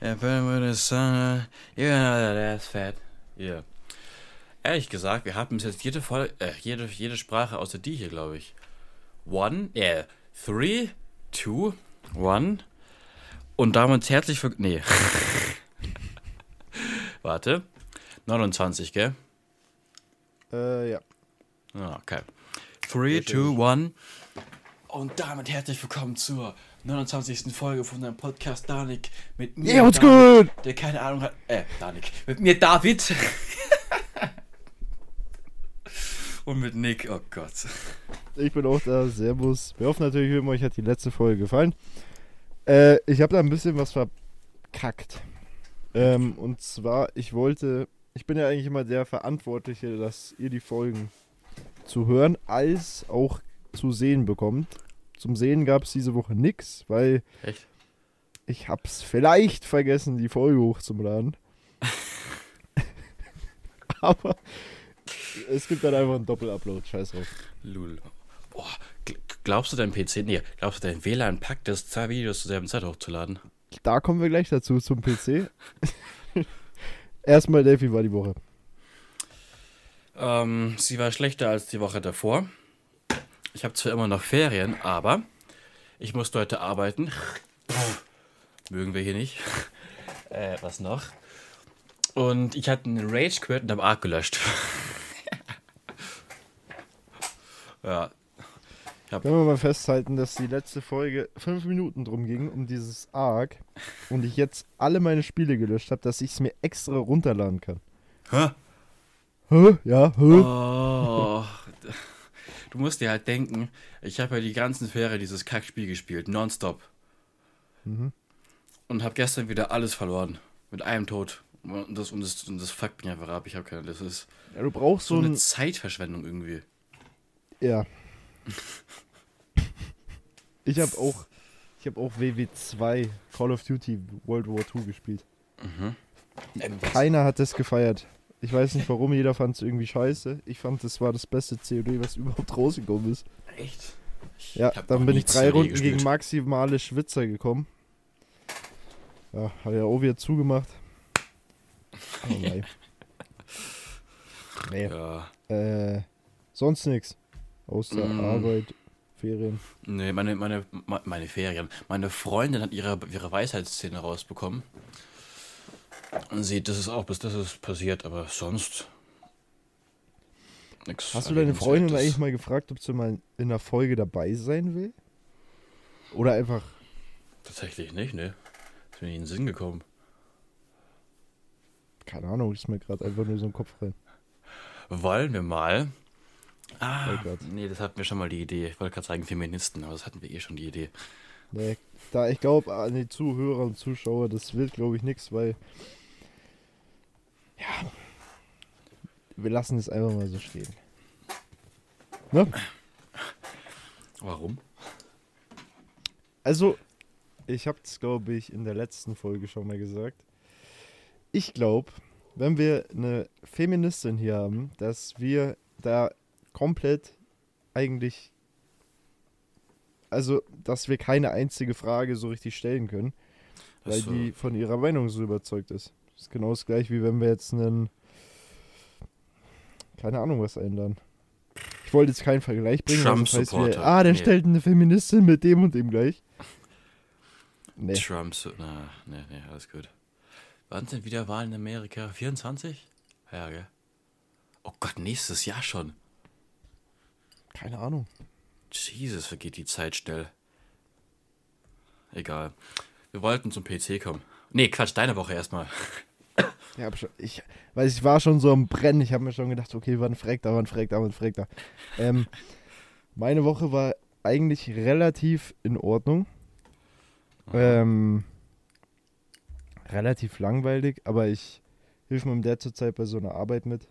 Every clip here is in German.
Ja, burn with the sun. Yeah, that's fat. Yeah. Ehrlich gesagt, wir haben bis jetzt jede, Voll äh, jede, jede Sprache außer die hier, glaube ich. One, yeah, three, two, one. Und damit herzlich willkommen. Nee. Warte. 29, gell? Äh, ja. Ah, Okay. 3, 2, 1. Und damit herzlich willkommen zur 29. Folge von deinem Podcast Danik mit mir. Ja, what's Danik, good? Der keine Ahnung hat. Äh, Danik. Mit mir David. Und mit Nick. Oh Gott. Ich bin auch da. Servus. Wir hoffen natürlich, wie immer, euch hat die letzte Folge gefallen. Äh, ich habe da ein bisschen was verkackt. Ähm, und zwar, ich wollte, ich bin ja eigentlich immer der Verantwortliche, dass ihr die Folgen zu hören als auch zu sehen bekommt. Zum Sehen gab es diese Woche nix, weil Echt? ich hab's vielleicht vergessen, die Folge hochzuladen. Aber es gibt dann einfach einen Doppelupload, scheiß drauf. Lul. Boah, gl- glaubst du dein PC. Nee, glaubst du dein WLAN packt das, zwei Videos zur selben Zeit hochzuladen? Da kommen wir gleich dazu zum PC. Erstmal Delphi war die Woche. Ähm, sie war schlechter als die Woche davor. Ich habe zwar immer noch Ferien, aber ich musste heute arbeiten. Mögen wir hier nicht. Äh, was noch? Und ich hatte einen Rage Quit und habe Arc gelöscht. ja. Können wir mal festhalten, dass die letzte Folge fünf Minuten drum ging, um dieses Arc. Und ich jetzt alle meine Spiele gelöscht habe, dass ich es mir extra runterladen kann. Hä? Hä? Ja, hä? Oh. Du musst dir halt denken, ich habe ja die ganzen Ferien dieses Kackspiel gespielt, nonstop. Mhm. Und habe gestern wieder alles verloren. Mit einem Tod. Und das, und das, und das fuckt mich einfach ab. Ich habe keine. Das ist Ja, du brauchst so so eine ein. Zeitverschwendung irgendwie. Ja. Ich habe auch. Ich habe auch WW2 Call of Duty World War II gespielt. Ähm, Keiner hat das gefeiert. Ich weiß nicht warum, jeder fand es irgendwie scheiße. Ich fand, das war das beste COD, was überhaupt rausgekommen ist. Echt? Ich Ja, dann bin ich drei Runden gespielt. gegen maximale Schwitzer gekommen. Ja, hat ja auch wieder zugemacht. Oh nein. nee. Ja. Äh, sonst nichts. Außer Mm. Arbeit, Ferien. Nee, meine, meine, me- meine Ferien. Meine Freundin hat ihre, ihre Weisheitsszene rausbekommen. Und sie, das ist auch bis das ist passiert, aber sonst. Nix Hast du deine Freundin eigentlich mal gefragt, ob sie mal in der Folge dabei sein will? Oder einfach. Tatsächlich nicht, ne? Ist mir nicht in den Sinn gekommen. Keine Ahnung, ist mir gerade einfach nur so ein Kopf rein. Wollen wir mal. Ah, Oh Gott. nee, das hatten wir schon mal die Idee. Ich wollte gerade sagen Feministen, aber das hatten wir eh schon die Idee. Nee, da ich glaube, an die Zuhörer und Zuschauer, das wird, glaube ich, nichts, weil. Ja. Wir lassen es einfach mal so stehen. Ne? Warum? Also, ich habe es, glaube ich, in der letzten Folge schon mal gesagt. Ich glaube, wenn wir eine Feministin hier haben, dass wir da komplett eigentlich. Also, dass wir keine einzige Frage so richtig stellen können, weil so. die von ihrer Meinung so überzeugt ist. Das ist genau das gleiche, wie wenn wir jetzt einen. Keine Ahnung, was einladen. Ich wollte jetzt keinen Vergleich bringen. weil sonst heißt Trump-Supporter. wieder, ah, der Nee. stellt eine Feministin mit dem und dem gleich. Nee. Trump, na, nee, nee, alles gut. Wann sind wieder Wahlen in Amerika? 24? Ja, gell? Oh Gott, nächstes Jahr schon. Keine Ahnung. Jesus, vergeht die Zeit schnell. Egal. Wir wollten zum PC kommen. Nee, Quatsch, deine Woche erstmal. Ja, schon, ich weiß, ich war schon so am Brennen. Ich habe mir schon gedacht, okay, wann fragt er, wann fragt er, wann fragt er. Ähm, meine Woche war eigentlich relativ in Ordnung. Ähm, relativ langweilig, aber ich hilf meinem Dad zurzeit bei so einer Arbeit mit.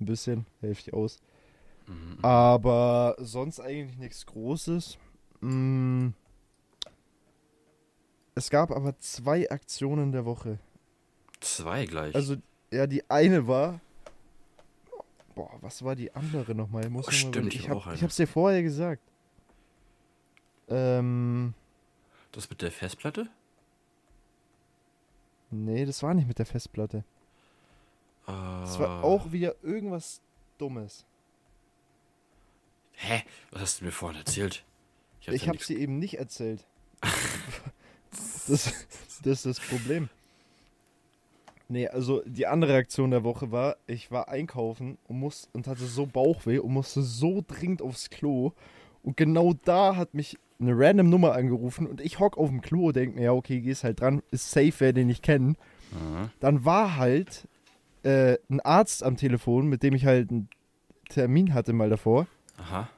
Ein bisschen, helfe ich aus. Mhm. Aber sonst eigentlich nichts Großes. Mm. Es gab aber zwei Aktionen der Woche. Zwei gleich. Also, ja, die eine war. Boah, was war die andere nochmal? Ich Muss Oh, noch mal stimmt, überlegen. ich ich, hab eine. ich hab's dir vorher gesagt. Ähm, das mit der Festplatte? Nee, das war nicht mit der Festplatte. Das war Ah. auch wieder irgendwas Dummes. Hä? Was hast du mir vorhin erzählt? hab Ich ja habe nix- sie eben nicht erzählt. das, das ist das Problem. Nee, also die andere Aktion der Woche war, ich war einkaufen und, muss, und hatte so Bauchweh und musste so dringend aufs Klo. Und genau da hat mich eine random Nummer angerufen und ich hock auf dem Klo und denk mir, ja, okay, gehst halt dran, ist safe, wer den ich kenne. Mhm. Dann war halt äh, ein Arzt am Telefon, mit dem ich halt einen Termin hatte mal davor. Aha.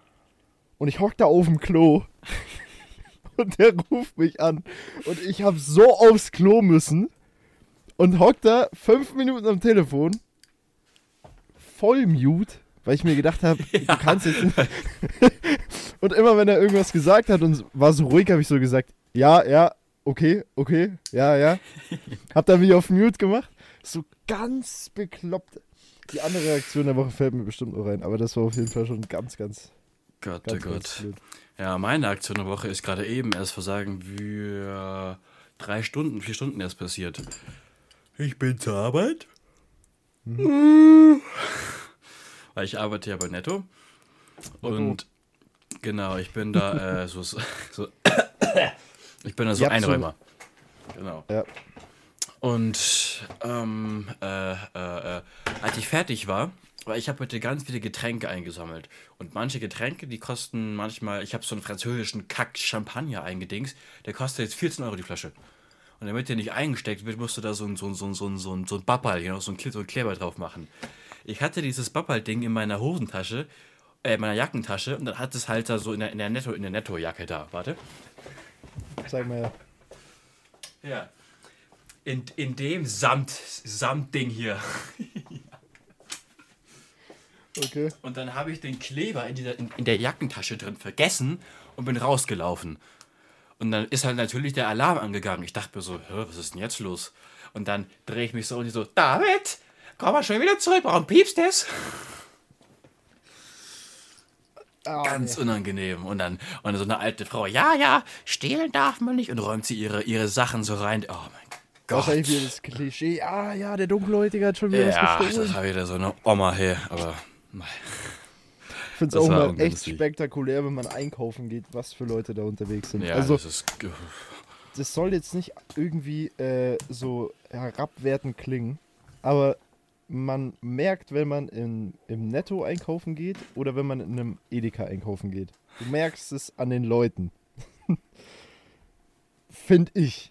Und ich hock da auf dem Klo. Und der ruft mich an. Und ich hab so aufs Klo müssen. Und hock da fünf Minuten am Telefon. Voll mute. Weil ich mir gedacht habe, du kannst jetzt nicht. und immer wenn er irgendwas gesagt hat und war so ruhig, habe ich so gesagt, ja, ja, okay, okay, ja, ja. Hab dann wieder auf Mute gemacht. So ganz bekloppt. Die andere Reaktion der Woche fällt mir bestimmt noch rein. Aber das war auf jeden Fall schon ganz, ganz, Gott, oh Gott. Ja, meine Aktion der Woche ist gerade eben erst vor sagen wir drei Stunden, vier Stunden erst passiert. Ich bin zur Arbeit. Weil ich arbeite ja bei Netto. Und genau, ich bin da äh, so, so ich bin da so habt so- Einräumer. Genau. Ja. Und ähm, äh, äh, äh, als ich fertig war, weil ich habe heute ganz viele Getränke eingesammelt. Und manche Getränke, die kosten manchmal, ich habe so einen französischen Kack-Champagner eingedings, der kostet jetzt 14 Euro die Flasche. Und damit der nicht eingesteckt wird, musst du da so ein, so ein, so ein, so ein, so ein, so ein Bappal, genau, so ein, so ein Kleber drauf machen. Ich hatte dieses Bappal-Ding in meiner Hosentasche, äh, in meiner Jackentasche, und dann hat es halt da so in der, in der Netto, in der Netto-Jacke da. Warte. Sag mal ja. Ja. In, in dem Samt, Samtding hier. Okay. Und dann habe ich den Kleber in, dieser, in, in der Jackentasche drin vergessen und bin rausgelaufen. Und dann ist halt natürlich der Alarm angegangen. Ich dachte mir so, was ist denn jetzt los? Und dann drehe ich mich so und die so, David, komm mal schon wieder zurück, warum piepst es? Ah, Ganz unangenehm. Und dann, und so eine alte Frau, ja, ja, stehlen darf man nicht. Und räumt sie ihre, ihre Sachen so rein. Oh mein Gott. Wahrscheinlich wieder das Klischee. Ah ja, der Dunkelhäutige hat schon wieder Ja, was das gestohlen. war wieder so eine Oma her, aber mei. Ich finde das es auch mal echt spektakulär, wenn man einkaufen geht, was für Leute da unterwegs sind. ja, also, das ist. das soll jetzt nicht irgendwie äh, so herabwertend klingen, aber man merkt, wenn man in, im Netto einkaufen geht oder wenn man in einem Edeka einkaufen geht. Du merkst es an den Leuten. Finde ich.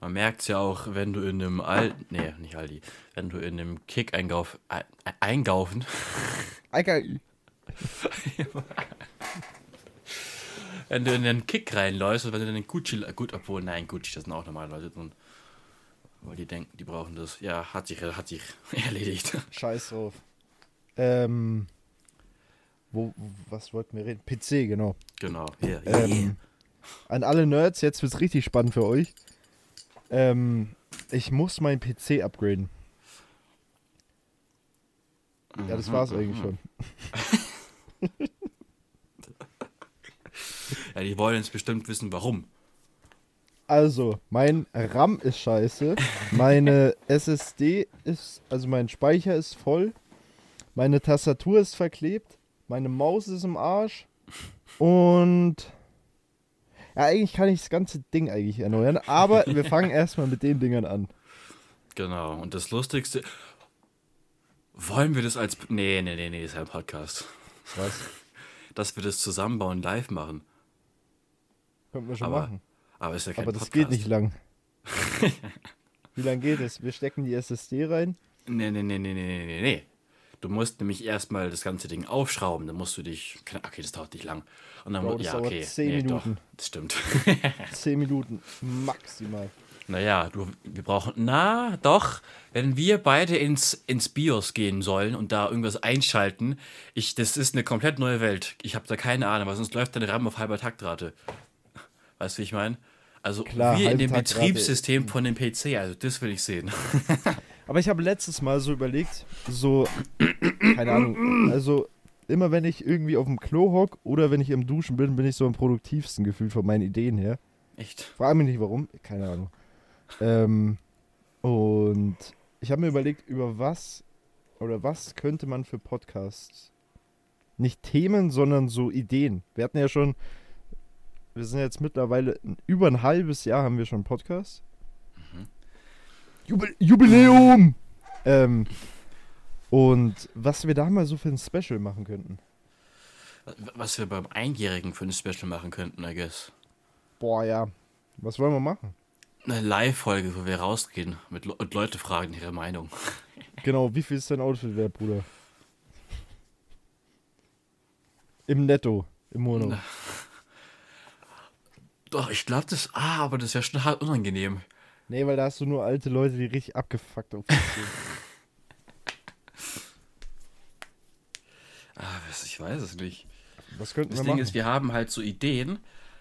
Man merkt es ja auch, wenn du in einem Al nee, nicht Aldi, wenn du in einem Kick einkauf, ein- einkaufen, Alter, wenn du in den Kick reinläufst und wenn du in den Gucci, gut, obwohl, nein, Gucci, das sind auch normale Leute drin. Weil die denken, die brauchen das. Ja, hat sich, hat sich erledigt. Scheiß drauf. Ähm. Wo, was wollten wir reden? PC, genau. Genau, hier, Ähm, an alle Nerds, jetzt wird's richtig spannend für euch. Ähm, ich muss meinen PC upgraden. Ja, das war's eigentlich schon. Ja, die wollen jetzt bestimmt wissen, warum. Also, mein RAM ist scheiße. Meine SSD ist, also mein Speicher ist voll. Meine Tastatur ist verklebt. Meine Maus ist im Arsch. Und. Ja, eigentlich kann ich das ganze Ding eigentlich erneuern. Aber wir fangen erstmal mit den Dingern an. Genau, und das Lustigste. Wollen wir das als. Nee, nee, nee, nee, ist ja ein Podcast. Was? Dass wir das zusammenbauen, live machen. Könnten wir schon Aber machen. Aber ist ja kein Aber das Podcast. geht nicht lang. Wie lang geht es? Wir stecken die SSD rein. Nee, nee, nee, nee, nee, nee, nee. Du musst nämlich erstmal das ganze Ding aufschrauben. Dann musst du dich. Okay, das dauert nicht lang. Und dann Bro, das ja, dauert okay. 10 nee, Minuten. Doch, das stimmt. 10 Minuten maximal. naja, du, wir brauchen. Na, doch. Wenn wir beide ins, ins BIOS gehen sollen und da irgendwas einschalten, ich, das ist eine komplett neue Welt. Ich habe da keine Ahnung, weil sonst läuft deine RAM auf halber Taktrate. Weißt du, wie ich meine? Also Klar, wir in dem. Betriebssystem von dem PC, also das will ich sehen. Aber ich habe letztes Mal so überlegt, so, keine Ahnung, also immer wenn ich irgendwie auf dem Klo hock oder wenn ich im Duschen bin, bin ich so am produktivsten gefühlt von meinen Ideen her. Echt? Frag mich nicht warum, keine Ahnung. Ähm, und ich habe mir überlegt, über was oder was könnte man für Podcasts, nicht Themen, sondern so Ideen. Wir hatten ja schon, wir sind jetzt mittlerweile über ein halbes Jahr haben wir schon Podcast. Jubil Jubiläum! ähm, und was wir da mal so für ein Special machen könnten. Was wir beim Einjährigen für ein Special machen könnten, I guess. Boah, ja. Was wollen wir machen? Eine Live-Folge, wo wir rausgehen mit Le und Leute fragen ihre Meinung. Genau, wie viel ist dein Outfit wert, Bruder? Im Netto, im Monat. Na. Doch, ich glaube das. Ah, aber das ist ja schon hart unangenehm. Nee, weil da hast du nur alte Leute, die richtig abgefuckt auf sind. Ah, was- ich weiß es nicht. Das Ding machen? ist, wir haben halt so Ideen.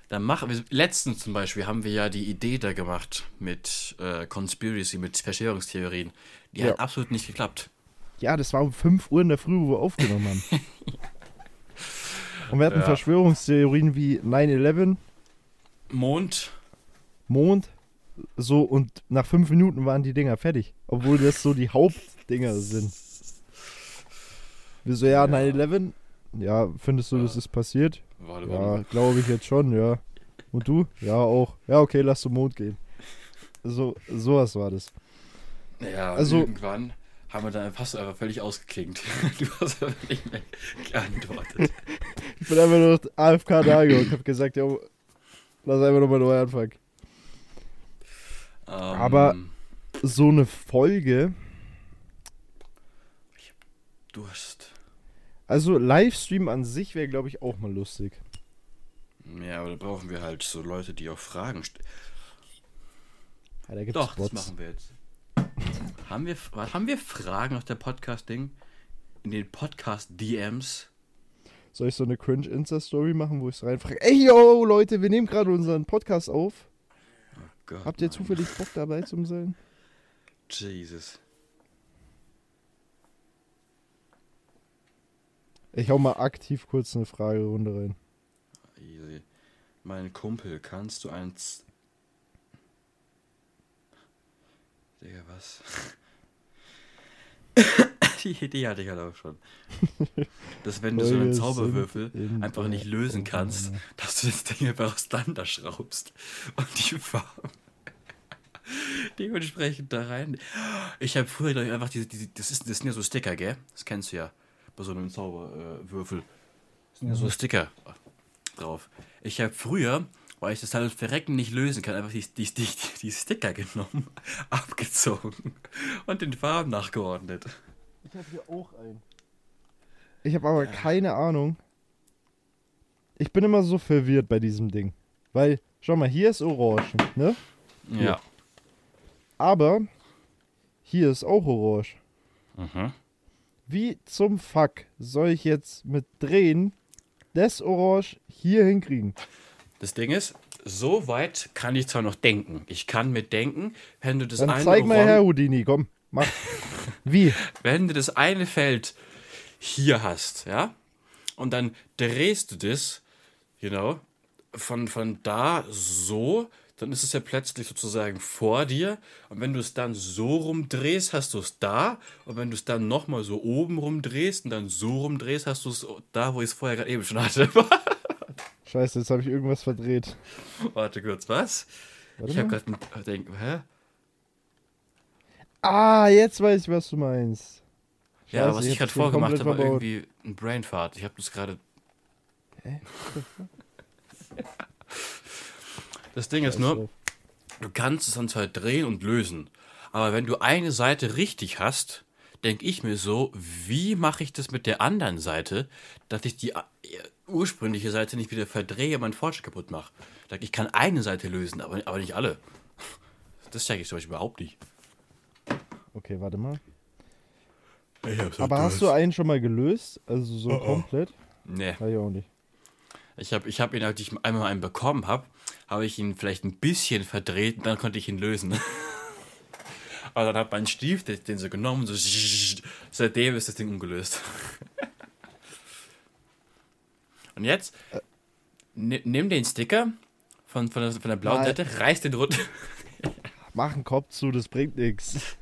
Dann machen wir. Letztens zum Beispiel haben wir ja die Idee da gemacht mit äh, Conspiracy, mit Verschwörungstheorien. Die Ja. hat absolut nicht geklappt. ja, das war um 5 Uhr in der Früh, wo wir aufgenommen haben. Und wir hatten Ja. Verschwörungstheorien wie 9-11, Mond. Mond, so und nach 5 Minuten waren die Dinger fertig. Obwohl das so die Hauptdinger sind. Wir so, ja, Ja. 9-11, ja, findest du, das Ja. ist passiert? Warte, Ja, warum? glaube ich jetzt schon, ja. Und du? Ja, auch. Ja, okay, lass zum Mond gehen. So, sowas war das. Ja, Also- irgendwann haben wir dann fast einfach völlig ausgeklingt. Du hast aber nicht mehr geantwortet. Ich bin einfach nur AFK da und hab gesagt, jo, lass einfach nochmal neu anfangen. Ähm, Aber- So eine Folge, Durst. also Livestream an sich wäre, glaube ich, auch mal lustig. Ja, aber da brauchen wir halt so Leute, die auch Fragen stellen. Ja, da gibt's Doch, das Bots. machen wir jetzt. haben, wir, haben wir Fragen auf der Podcast-Ding? In den Podcast-DMs? Soll ich so eine Cringe-Insta-Story machen, wo ich so reinfrage, ey, yo, Leute, wir nehmen gerade unseren Podcast auf. Gott, Habt ihr Mann. zufällig Bock dabei zu sein? Jesus. Ich hau mal aktiv kurz eine Fragerunde rein. Easy. Mein Kumpel, kannst du ein... Z Digga, was? Die Idee hatte ich halt auch schon. Dass wenn du so einen Zauberwürfel einfach nicht lösen kannst, dass du das Ding einfach auseinanderschraubst und die Farben dementsprechend da rein. Ich habe früher glaub ich, einfach diese, diese das, ist, das sind ja so Sticker, gell? Das kennst du ja bei so einem Zauberwürfel. Äh, Würfel. Das sind ja so Sticker drauf. Ich habe früher, weil ich das halt verrecken nicht lösen kann, einfach die, die, die, die Sticker genommen, abgezogen und den Farben nachgeordnet. Ich habe hier auch einen. Ich habe aber keine Ahnung. Ich bin immer so verwirrt bei diesem Ding. Weil, schau mal, hier ist Orange, ne? Ja. Aber hier ist auch Orange. Mhm. Wie zum Fuck soll ich jetzt mit Drehen das Orange hier hinkriegen? Das Ding ist, so weit kann ich zwar noch denken. Ich kann mit denken, wenn du das Dann eine zeig mal Oran- her, Houdini, komm, mach. Wie? wenn du das eine Feld hier hast, ja, und dann drehst du das, genau, von, von da so, dann ist es ja plötzlich sozusagen vor dir. Und wenn du es dann so rumdrehst, hast du es da. Und wenn du es dann nochmal so oben rumdrehst und dann so rumdrehst, hast du es da, wo ich es vorher gerade eben schon hatte. Scheiße, jetzt habe ich irgendwas verdreht. Warte kurz, was? Warte ich habe gerade gedacht, hä? Ah, jetzt weiß ich, was du meinst. Ja, Scheiße, was ich gerade vorgemacht habe, war verbaut. irgendwie ein Brainfart. Ich habe das gerade. Hä? Das Ding ist nur, du kannst es dann zwar drehen und lösen, aber wenn du eine Seite richtig hast, denke ich mir so, wie mache ich das mit der anderen Seite, dass ich die äh, ursprüngliche Seite nicht wieder verdrehe und meinen Fortschritt kaputt mache. Ich kann eine Seite lösen, aber, aber nicht alle. Das check ich zum Beispiel überhaupt nicht. Okay, warte mal. Ich hab's Aber hast du einen schon mal gelöst? Also so Oh, oh. komplett? Nee. Ja, ich auch nicht. Ich habe ich hab ihn, als ich einmal einen bekommen habe, habe ich ihn vielleicht ein bisschen verdreht und dann konnte ich ihn lösen. Aber dann hat mein Stief den, den so genommen, so seitdem ist das Ding ungelöst. Und jetzt ni- nimm den Sticker von, von, der, von der blauen Nein. Seite, reiß den runter. Mach einen Kopf zu, das bringt nichts.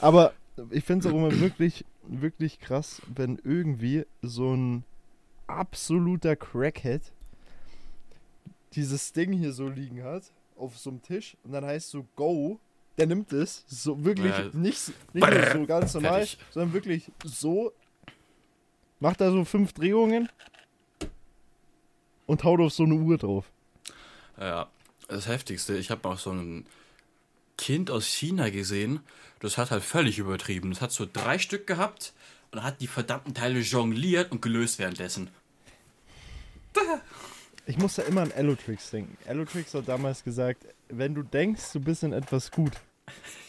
Aber ich finde es auch immer wirklich, wirklich krass, wenn irgendwie so ein absoluter Crackhead dieses Ding hier so liegen hat, auf so einem Tisch, und dann heißt so Go, der nimmt es, so wirklich Ja. nicht, nicht nur so ganz normal, Fertig. sondern wirklich so, macht da so fünf Drehungen und haut auf so eine Uhr drauf. Ja, das Heftigste, ich habe auch so ein Kind aus China gesehen, das hat halt völlig übertrieben. Das hat so drei Stück gehabt und hat die verdammten Teile jongliert und gelöst währenddessen. Ich muss da immer an Allotrix denken. Allotrix hat damals gesagt, wenn du denkst, du bist in etwas gut,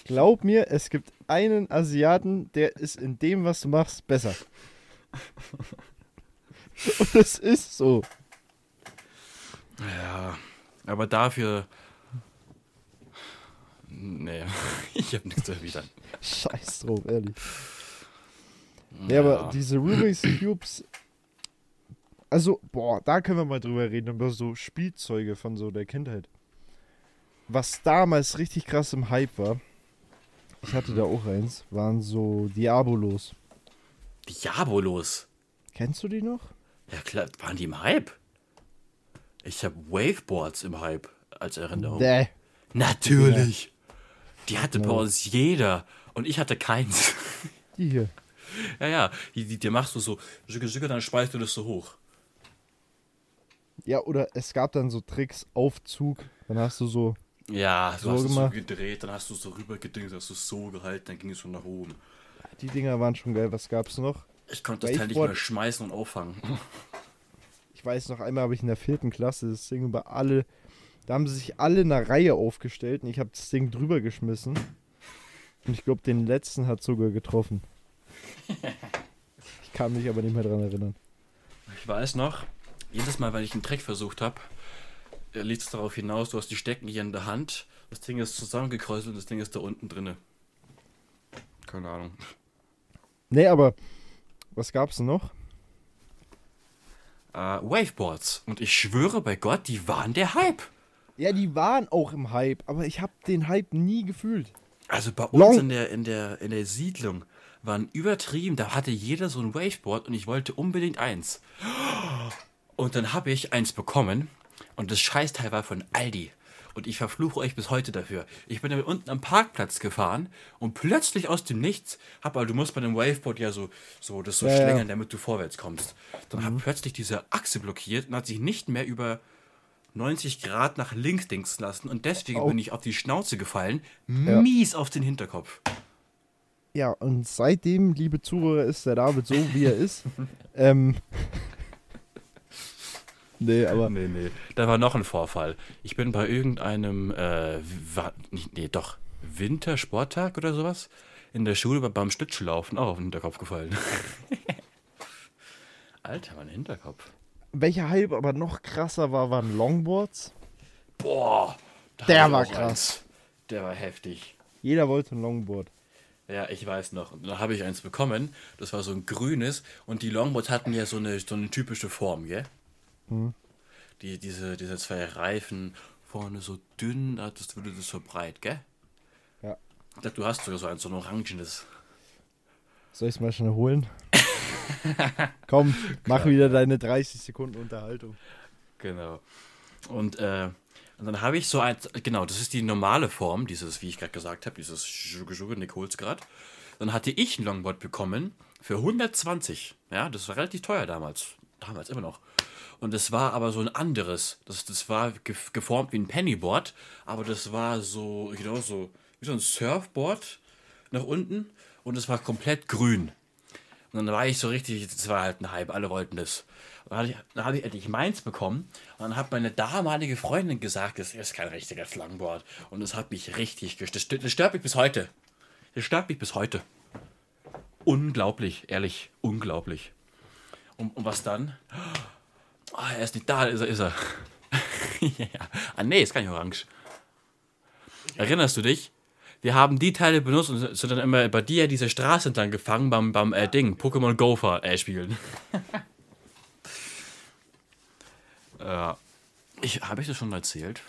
glaub mir, es gibt einen Asiaten, der ist in dem, was du machst, besser. Und es ist so. Ja, aber dafür. Nee, ich habe nichts zu erwidern. Scheiß drauf, ehrlich. Ja, aber diese Rubik's Cubes. Also, boah, da können wir mal drüber reden, über so Spielzeuge von so der Kindheit. Was damals richtig krass im Hype war, ich hatte da auch eins, waren so Diabolos. Diabolos. Kennst du die noch? Ja klar, waren die im Hype? Ich habe Waveboards im Hype als Erinnerung. Nee. Natürlich. Die hatte bei uns jeder und ich hatte keins. Die hier. ja, ja, die, die, die machst du so, dann speist du das so hoch. Ja, oder es gab dann so Tricks, Aufzug, dann hast du so, Ja, du So hast es so gemacht. gedreht, dann hast du so rübergedingst, hast du es so gehalten, dann ging es so nach oben. die Dinger waren schon geil. Was gab's noch? Ich konnte das Teil nicht mehr schmeißen und auffangen. Ich weiß noch, einmal habe ich in der vierten Klasse das Ding über alle, da haben sie sich alle in einer Reihe aufgestellt und ich habe das Ding drüber geschmissen. Und ich glaube, den letzten hat sogar getroffen. Ich kann mich aber nicht mehr dran erinnern. Ich weiß noch, jedes Mal, wenn ich einen Trick versucht habe, lief es darauf hinaus, du hast die Stecken hier in der Hand, das Ding ist zusammengekräuselt und das Ding ist da unten drinne. Keine Ahnung. Nee, aber was gab's denn noch? Äh, Waveboards. Und ich schwöre bei Gott, die waren der Hype. Ja, die waren auch im Hype, aber ich habe den Hype nie gefühlt. Also bei uns Long- in der, in, der, in der Siedlung waren übertrieben, da hatte jeder so ein Waveboard und ich wollte unbedingt eins. Und dann habe ich eins bekommen und das Scheißteil war von Aldi. Und ich verfluche euch bis heute dafür. Ich bin damit unten am Parkplatz gefahren und plötzlich aus dem Nichts, hab, weil du musst bei dem Waveboard ja so, so das so Ja, ja. schlängeln, damit du vorwärts kommst. Dann hat plötzlich diese Achse blockiert und hat sich nicht mehr über 90 Grad nach links dingsen lassen und deswegen Au. bin ich auf die Schnauze gefallen, mies auf den Hinterkopf. Ja, und seitdem, liebe Zuhörer, ist der David so, wie er ist. ähm. Nee, aber. Nee, nee. Da war noch ein Vorfall. Ich bin bei irgendeinem, äh, wa- nicht, nee, doch, Wintersporttag oder sowas in der Schule bei- beim Schlittschuhlaufen auch auf den Hinterkopf gefallen. Alter, mein Hinterkopf. Welcher Hype aber noch krasser war, waren Longboards. Boah, da Der war krass. eins. Der war heftig. Jeder wollte ein Longboard. Ja, ich weiß noch. Und dann habe ich eins bekommen. Das war so ein grünes. Und die Longboards hatten ja so eine, so eine typische Form, gell? Die, diese, diese zwei Reifen vorne so dünn, das wurde das so breit, gell? Ja. Ich glaube, du hast sogar so ein, so ein orangenes. Soll ich es mal schnell holen? Komm, mach wieder deine 30 Sekunden Unterhaltung. Genau. Und, äh, und dann habe ich so ein, genau, das ist die normale Form, dieses, wie ich gerade gesagt habe, dieses Schugge Nick holt's grad. Dann hatte ich ein Longboard bekommen für 120. Ja, das war relativ teuer damals. Damals immer noch. Und das war aber so ein anderes. Das, das war ge geformt wie ein Pennyboard, aber das war so, genau so, wie so ein Surfboard nach unten und es war komplett grün. Und dann war ich so richtig, das war halt ein Hype, alle wollten das. Und dann habe ich, dann hab ich endlich meins bekommen. Und dann hat meine damalige Freundin gesagt, das ist kein richtiges Longboard. Und das hat mich richtig gestört. Das, stört- das stört mich bis heute. Das stört mich bis heute. Unglaublich, ehrlich, unglaublich. Und, und was dann? Ah, er ist nicht da, ist er, ist er. ja. Ah, nee, ist gar nicht orange. Erinnerst du dich? Wir haben die Teile benutzt und sind dann immer bei dir diese Straße entlang gefangen beim, beim äh, Ding, Pokémon Gopher äh, spielen. ja. Ich, Habe ich das schon erzählt?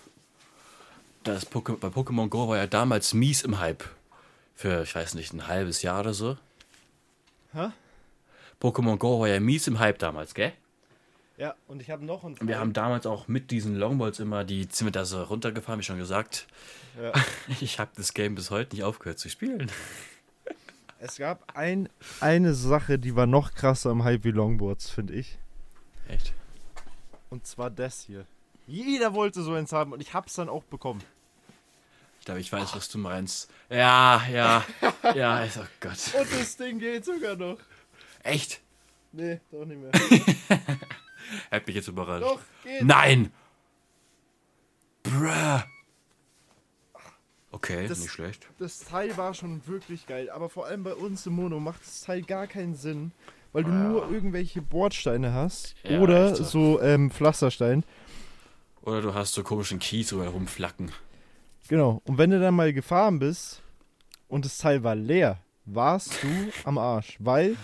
das Poke bei Pokémon Go war ja damals mies im Hype. Für, ich weiß nicht, ein halbes Jahr oder so. Hä? Pokémon Go war ja mies im Hype damals, gell? Ja, und ich habe noch einen Wir haben damals auch mit diesen Longballs immer die Zimmertasse runtergefahren, wie schon gesagt. Ja. Ich habe das Game bis heute nicht aufgehört zu spielen. Es gab ein, eine Sache, die war noch krasser im Hype wie Longboards, finde ich. Echt? Und zwar das hier. Jeder wollte so eins haben und ich hab's dann auch bekommen. Ich glaube, ich weiß, was du meinst. Ja, ja, ja, ist- oh Gott. Und das Ding geht sogar noch. Echt? Nee, doch nicht mehr. Hat mich jetzt überrascht. doch, geht. Nein! Bruh. Okay, Das- nicht schlecht. Das Teil war schon wirklich geil, aber vor allem bei uns im Mono macht das Teil gar keinen Sinn, weil du Ja. nur irgendwelche Bordsteine hast Ja, oder so. so ähm, Pflasterstein. Oder du hast so komischen Kies so herumflacken. Genau. Und wenn du dann mal gefahren bist und das Teil war leer, warst du am Arsch, weil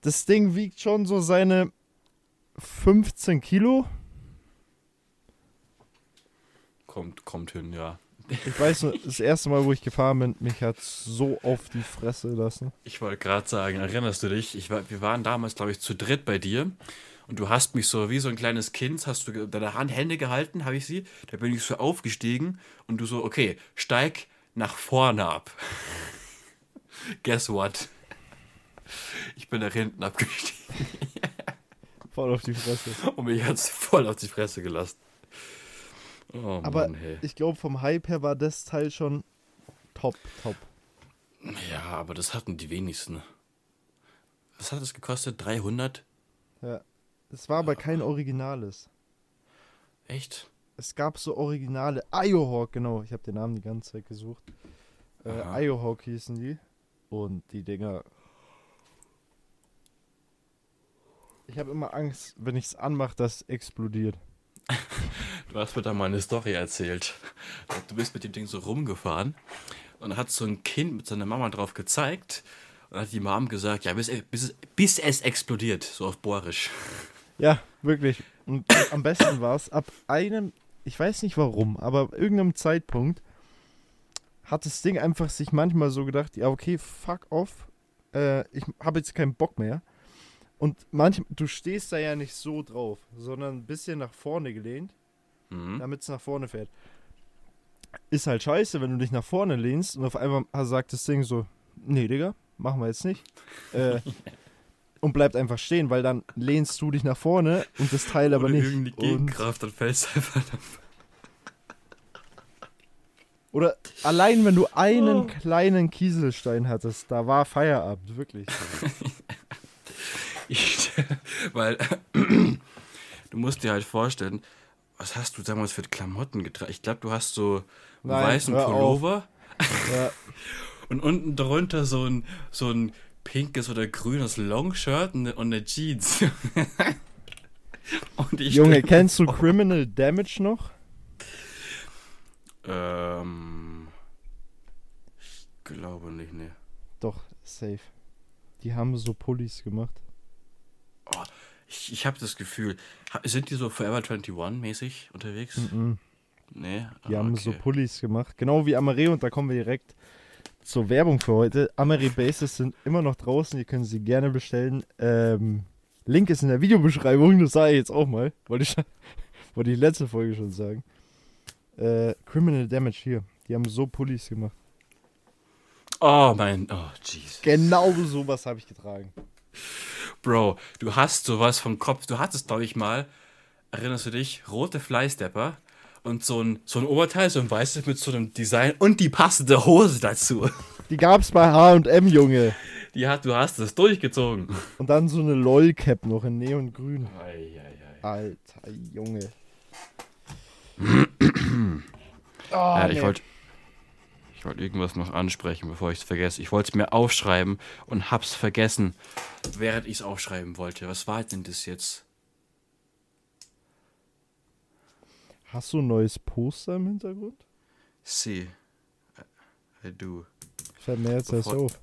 das Ding wiegt schon so seine 15 Kilo. Kommt, kommt hin, ja. Ich weiß nur, das erste Mal, wo ich gefahren bin, mich hat so auf die Fresse lassen. Ich wollte gerade sagen, erinnerst du dich? Ich war, wir waren damals, glaube ich, zu dritt bei dir. Und du hast mich so wie so ein kleines Kind, hast du deine Hand, Hände gehalten, habe ich sie. Da bin ich so aufgestiegen und du so, okay, steig nach vorne ab. Guess what? Ich bin nach hinten abgestiegen Voll auf die Fresse. und mich hat's voll auf die Fresse gelassen. Oh Aber Mann, hey. ich glaube, vom Hype her war das Teil schon top, top. Ja, aber das hatten die wenigsten. Was hat es gekostet? 300? Ja. Es war aber kein Originales. Echt? Es gab so originale Iohawk, genau. Ich habe den Namen die ganze Zeit gesucht. Äh. Iohawk hießen die. Und die Dinger. Ich habe immer Angst, wenn ich es anmache, dass es explodiert. Du hast mir da mal eine Story erzählt. Du bist mit dem Ding so rumgefahren und hat so ein Kind mit seiner Mama drauf gezeigt und hat die Mom gesagt, ja, bis, bis, es- bis es explodiert, so auf Bohrisch. Ja, wirklich. Und am besten war es, ab einem, ich weiß nicht warum, aber ab irgendeinem Zeitpunkt hat das Ding einfach sich manchmal so gedacht, ja, okay, fuck off, äh, ich habe jetzt keinen Bock mehr. Und manchmal, du stehst da ja nicht so drauf, sondern ein bisschen nach vorne gelehnt, Mhm. damit es nach vorne fährt. Ist halt scheiße, wenn du dich nach vorne lehnst und auf einmal sagt das Ding so, nee, Digga, machen wir jetzt nicht. Äh, und bleibt einfach stehen, weil dann lehnst du dich nach vorne und das Teil aber Ohne nicht. irgendeine Und, Gegenkraft, dann fällst du einfach. oder allein wenn du einen Oh. kleinen Kieselstein hattest, da war Feierabend, wirklich. Weil du musst dir halt vorstellen, was hast du damals für Klamotten getragen? Ich glaube, du hast so einen Nein, weißen. Pullover ja, und unten drunter so ein, so ein pinkes oder grünes Longshirt und eine, Jeans. Junge, kennst du Criminal Damage noch? Ähm. Ich glaube nicht, ne. Doch, safe. Die haben so Pullis gemacht. Ich, ich habe das Gefühl, sind die so Forever 21 mäßig unterwegs? Mhm. Nee. Die Ah, haben okay. so Pullis gemacht. Genau wie Amare und da kommen wir direkt zur Werbung für heute. Amare Bases sind immer noch draußen, ihr könnt sie gerne bestellen. Ähm, Link ist in der Videobeschreibung, das sage ich jetzt auch mal. Wollte ich, wollte ich letzte Folge schon sagen. Äh, Criminal Damage hier. Die haben so Pullis gemacht. Oh mein. Oh, jeez. Genau sowas habe ich getragen. Bro, du hast sowas vom Kopf. Du hattest, glaube ich, mal, erinnerst du dich, rote Flystepper und so ein, so ein Oberteil, so ein weißes mit so einem Design und die passende Hose dazu. Die gab's bei H&M, Junge. Die hat, du hast es durchgezogen. Und dann so eine LOL-Cap noch in Neongrün. Ei, ei, ei. Alter Junge. Ja, oh, ich wollte ich wollte irgendwas noch ansprechen, bevor ich es vergesse. Ich wollte es mir aufschreiben und hab's vergessen, während ich es aufschreiben wollte. Was war denn das jetzt? Hast du ein neues Poster im Hintergrund? See. I do. Fällt mir jetzt erst Bevor- auf.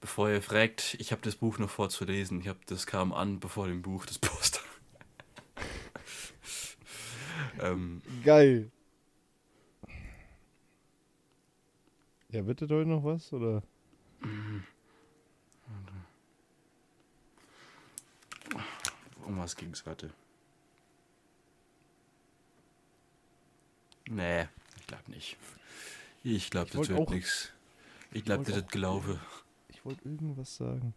Bevor ihr fragt, ich habe das Buch noch vorzulesen. Ich habe das kam an bevor dem Buch das Poster. ähm, Geil. Ja, das heute noch was? Oder? Um was ging's, warte. Nee, ich glaube nicht. Ich glaube, das wird nichts. Ich glaube, das wird gelaufen. Ich wollte irgendwas sagen.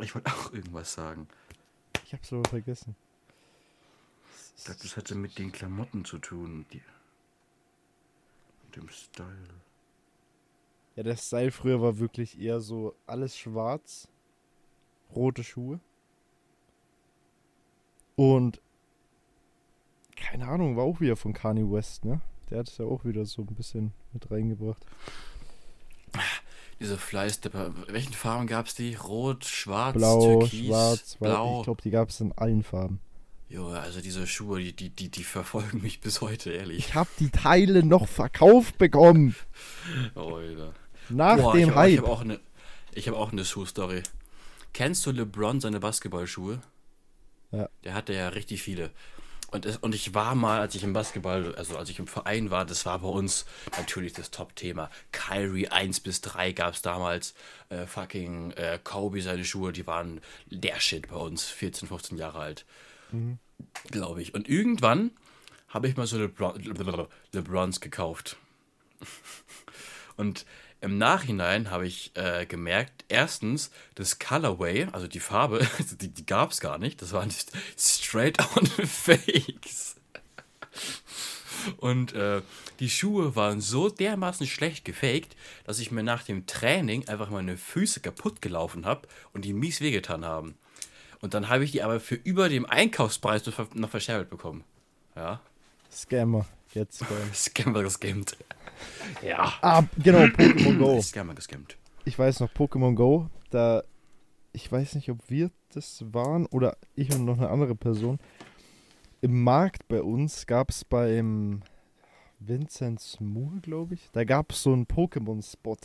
Ich wollte auch irgendwas sagen. Ich hab's aber vergessen. Ich glaube, das hatte mit den Klamotten zu tun. Die, mit dem Style. Ja, der Style früher war wirklich eher so alles schwarz, rote Schuhe. Und keine Ahnung, war auch wieder von Kanye West, ne? Der hat es ja auch wieder so ein bisschen mit reingebracht. Diese Flystepper. Welchen Farben gab es die? Rot, schwarz, Blau, türkis, schwarz, blau. ich glaube, die gab es in allen Farben. Junge, also diese Schuhe, die, die, die, die verfolgen mich bis heute, ehrlich. Ich habe die Teile noch verkauft bekommen. Oh, Alter. Nach Boah, dem ich hab, Ich Hype. habe auch eine, ich hab auch eine Schuhstory. Kennst du LeBron seine Basketballschuhe? Ja. Der hatte ja richtig viele. Und, es, und ich war mal, als ich im Basketball, also als ich im Verein war, das war bei uns natürlich das Top-Thema. Kyrie 1 bis 3 gab es damals. Äh, fucking äh, Kobe, seine Schuhe, die waren der Shit bei uns. 14, 15 Jahre alt. Glaube ich. Und irgendwann habe ich mal so LeBron, LeBrons gekauft. Und im Nachhinein habe ich äh, gemerkt, erstens, das Colorway, also die Farbe, die, die gab es gar nicht. Das waren straight on fakes. Und äh, die Schuhe waren so dermaßen schlecht gefaked, dass ich mir nach dem Training einfach meine Füße kaputt gelaufen habe und die mies wehgetan haben. Und dann habe ich die aber für über dem Einkaufspreis noch ver- noch verscherbelt bekommen. Ja. Scammer. Jetzt. Scam. Scammer gescammt. Ja. Ah, genau, Pokémon Go. Scammer gescammt. Ich weiß noch, Pokémon Go, da. Ich weiß nicht, ob wir das waren oder ich und noch eine andere Person. Im Markt bei uns gab es beim Vincent Moore, glaube ich, da gab es so einen Pokémon-Spot.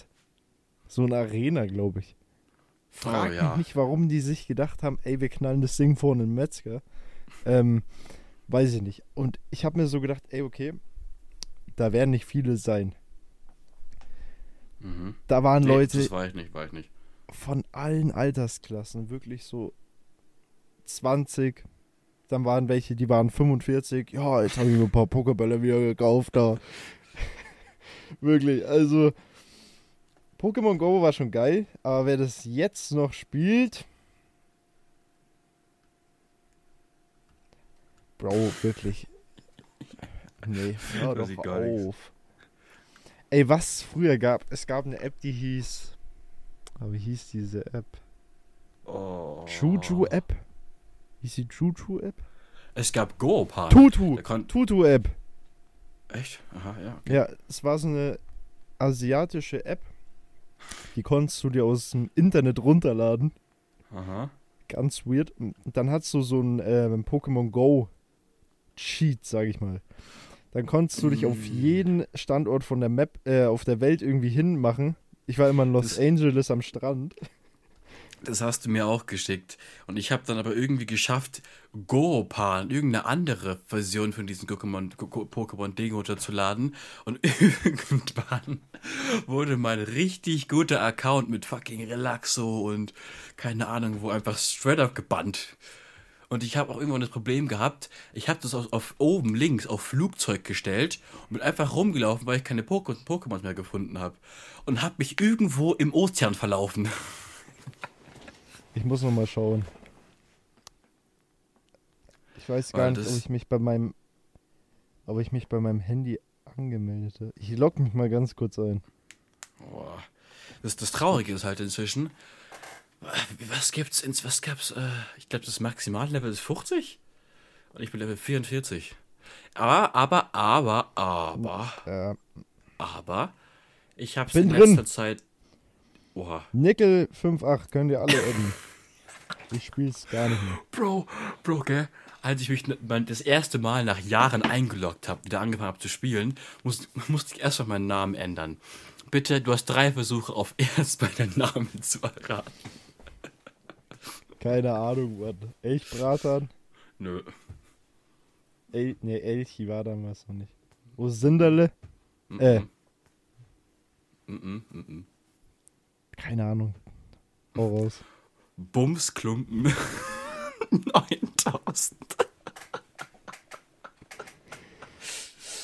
So eine Arena, glaube ich. Frag Oh, ja. mich nicht, warum die sich gedacht haben, ey, wir knallen das Ding vorne in den Metzger. Ähm, weiß ich nicht. Und ich habe mir so gedacht, ey, okay, da werden nicht viele sein. Mhm. Da waren Nee, Leute, Das war ich nicht, war ich nicht. von allen Altersklassen, wirklich so 20. Dann waren welche, die waren 45. Ja, jetzt habe ich mir ein paar Pokébälle wieder gekauft da. wirklich, also Pokémon Go war schon geil, aber wer das jetzt noch spielt, Bro, wirklich. Nee, hör Das doch gar auf. Ey, was früher gab, es gab eine App, die hieß. Aber wie hieß diese App? Oh. Juju-App? Hieß die Juju-App? Es gab Go-Park. Tutu! Da kon- Tutu-App. Echt? Aha, ja. Ja, es war so eine asiatische App. Die konntest du dir aus dem Internet runterladen. Aha. Ganz weird. Und dann hast du so ein ähm, Pokémon Go Cheat, sag ich mal. Dann konntest du dich auf Mm. jeden Standort von der Map, äh, auf der Welt irgendwie hinmachen. Ich war immer in Los Das- Angeles am Strand. Das hast du mir auch geschickt. Und ich habe dann aber irgendwie geschafft, Go-Pan, irgendeine andere Version von diesem Pokémon- Pokémon-Ding runterzuladen. Und irgendwann wurde mein richtig guter Account mit fucking Relaxo und keine Ahnung wo einfach straight up gebannt. Und ich habe auch irgendwann das Problem gehabt, ich habe das auf, auf oben links auf Flugzeug gestellt und bin einfach rumgelaufen, weil ich keine Pok- Pokémons mehr gefunden habe. Und habe mich irgendwo im Ozean verlaufen. Ich muss noch mal schauen. Ich weiß gar Weil nicht, ob ich mich bei meinem, ob ich mich bei meinem Handy angemeldet habe. Ich logge mich mal ganz kurz ein. Boah. Das, das Traurige ist halt inzwischen, was gibt's ins, was gab's, äh, ich glaube das Maximallevel ist 50 und ich bin Level 44. Aber, aber, aber, aber, Ja. aber, ich hab's Bin in drin. letzter Zeit, oha, Nickel 5.8 könnt ihr alle adden. Ich spiel's gar nicht mehr. Bro, Bro, gell? Als ich mich das erste Mal nach Jahren eingeloggt habe, wieder angefangen habe zu spielen, muss, musste ich erstmal meinen Namen ändern. Bitte, du hast drei Versuche auf erst bei deinen Namen zu erraten. Keine Ahnung, was. Elchbratan? Nö. El ne, Elchi war damals noch nicht. Wo Sinderle? Äh. Mhm. Mm -mm, mm Keine Ahnung. Hau raus. Bumsklumpen. 9000.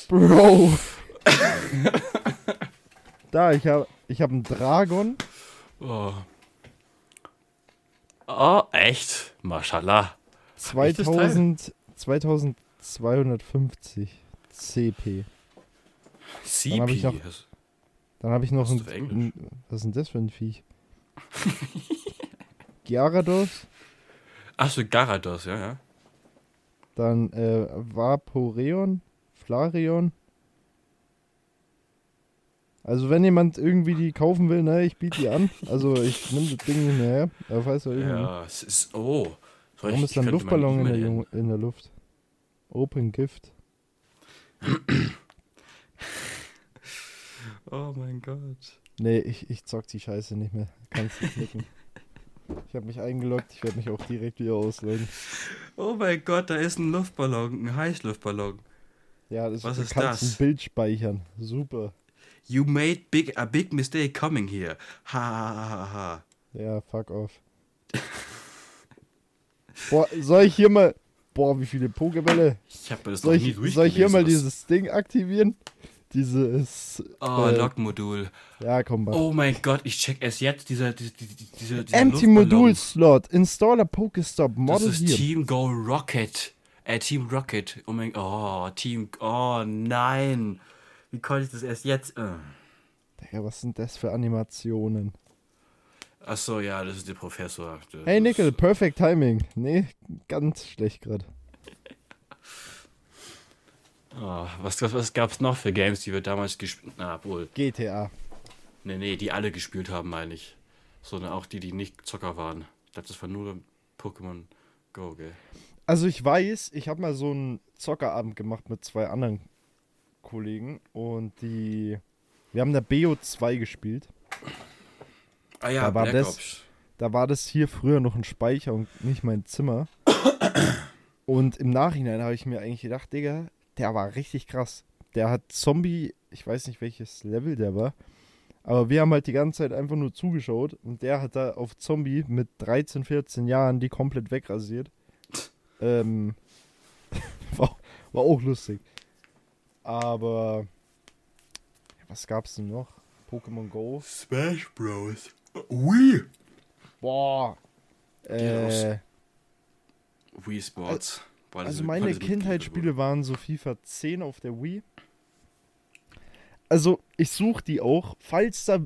Bro. da, ich habe ich hab einen Dragon. Oh. Oh, echt? Mashallah. Echtes Teil? 2000, 2250 CP. Dann hab ich noch- CP. Dann habe ich noch Was ein, ist auf Englisch? ein. Was ist denn das für ein Viech? Gyarados. Achso, Garados, ja, ja. Dann äh, Vaporeon. Flareon. Also wenn jemand irgendwie die kaufen will, ne, ich biete die an. Also ich nehme das Ding nicht mehr her. Aber falls er irgendwie. Ja, es ist. Oh. Warum ich- ist da ein Luftballon in der, in der Luft? Open Gift. Oh mein Gott. Nee, ich, ich zock die Scheiße nicht mehr. Kannst du klicken. Ich habe mich eingeloggt, ich werde mich auch direkt wieder ausloggen. Oh mein Gott, da ist ein Luftballon, ein Heißluftballon. Ja, das, Was du ist kannst das? ein Bild speichern. Super. You made big, a big mistake coming here. Ha ha ha ha ha. Ja, fuck off. Boah, soll ich hier mal. Boah, wie viele Pokebälle. Ich habe das Soll noch nie ich, soll ich hier mal was- dieses Ding aktivieren? Dieses. Oh, äh, Log-Modul. Ja, komm mal. Oh mein Gott, ich check erst jetzt dieser, dieser, dieser, dieser Empty. Modul Slot. Installer Pokestop. Das Model ist hier. Team Go Rocket. Äh, Team Rocket. Oh mein Oh, Team. Oh nein. Wie konnte ich das erst jetzt? Äh. Digga, was sind das für Animationen? Achso, ja, das ist der Professor. Das Hey Nickel, perfect timing. Nee, ganz schlecht gerade. Oh, was, was, was gab's noch für Games, die wir damals gespielt Na, wohl. GTA. Nee, nee, die alle gespielt haben, meine ich. Sondern auch die, die nicht Zocker waren. Ich glaube, das war nur Pokémon Go, gell? Also ich weiß, ich habe mal so einen Zockerabend gemacht mit zwei anderen Kollegen und die. Wir haben da BO2 gespielt. Ah ja, Da war Black das- Ops. Da war das hier früher noch ein Speicher und nicht mein Zimmer. Und im Nachhinein habe ich mir eigentlich gedacht, Digga, der war richtig krass. Der hat Zombie, ich weiß nicht welches Level der war, aber wir haben halt die ganze Zeit einfach nur zugeschaut und der hat da auf Zombie mit 13, 14 Jahren die komplett wegrasiert. Ähm, war, war auch lustig. Aber was gab's denn noch? Pokémon Go. Smash Bros. Wii. Boah. Äh, Wii Sports. Das Also meine Kindheitsspiele waren so FIFA 10 auf der Wii. Also ich suche die auch, falls da,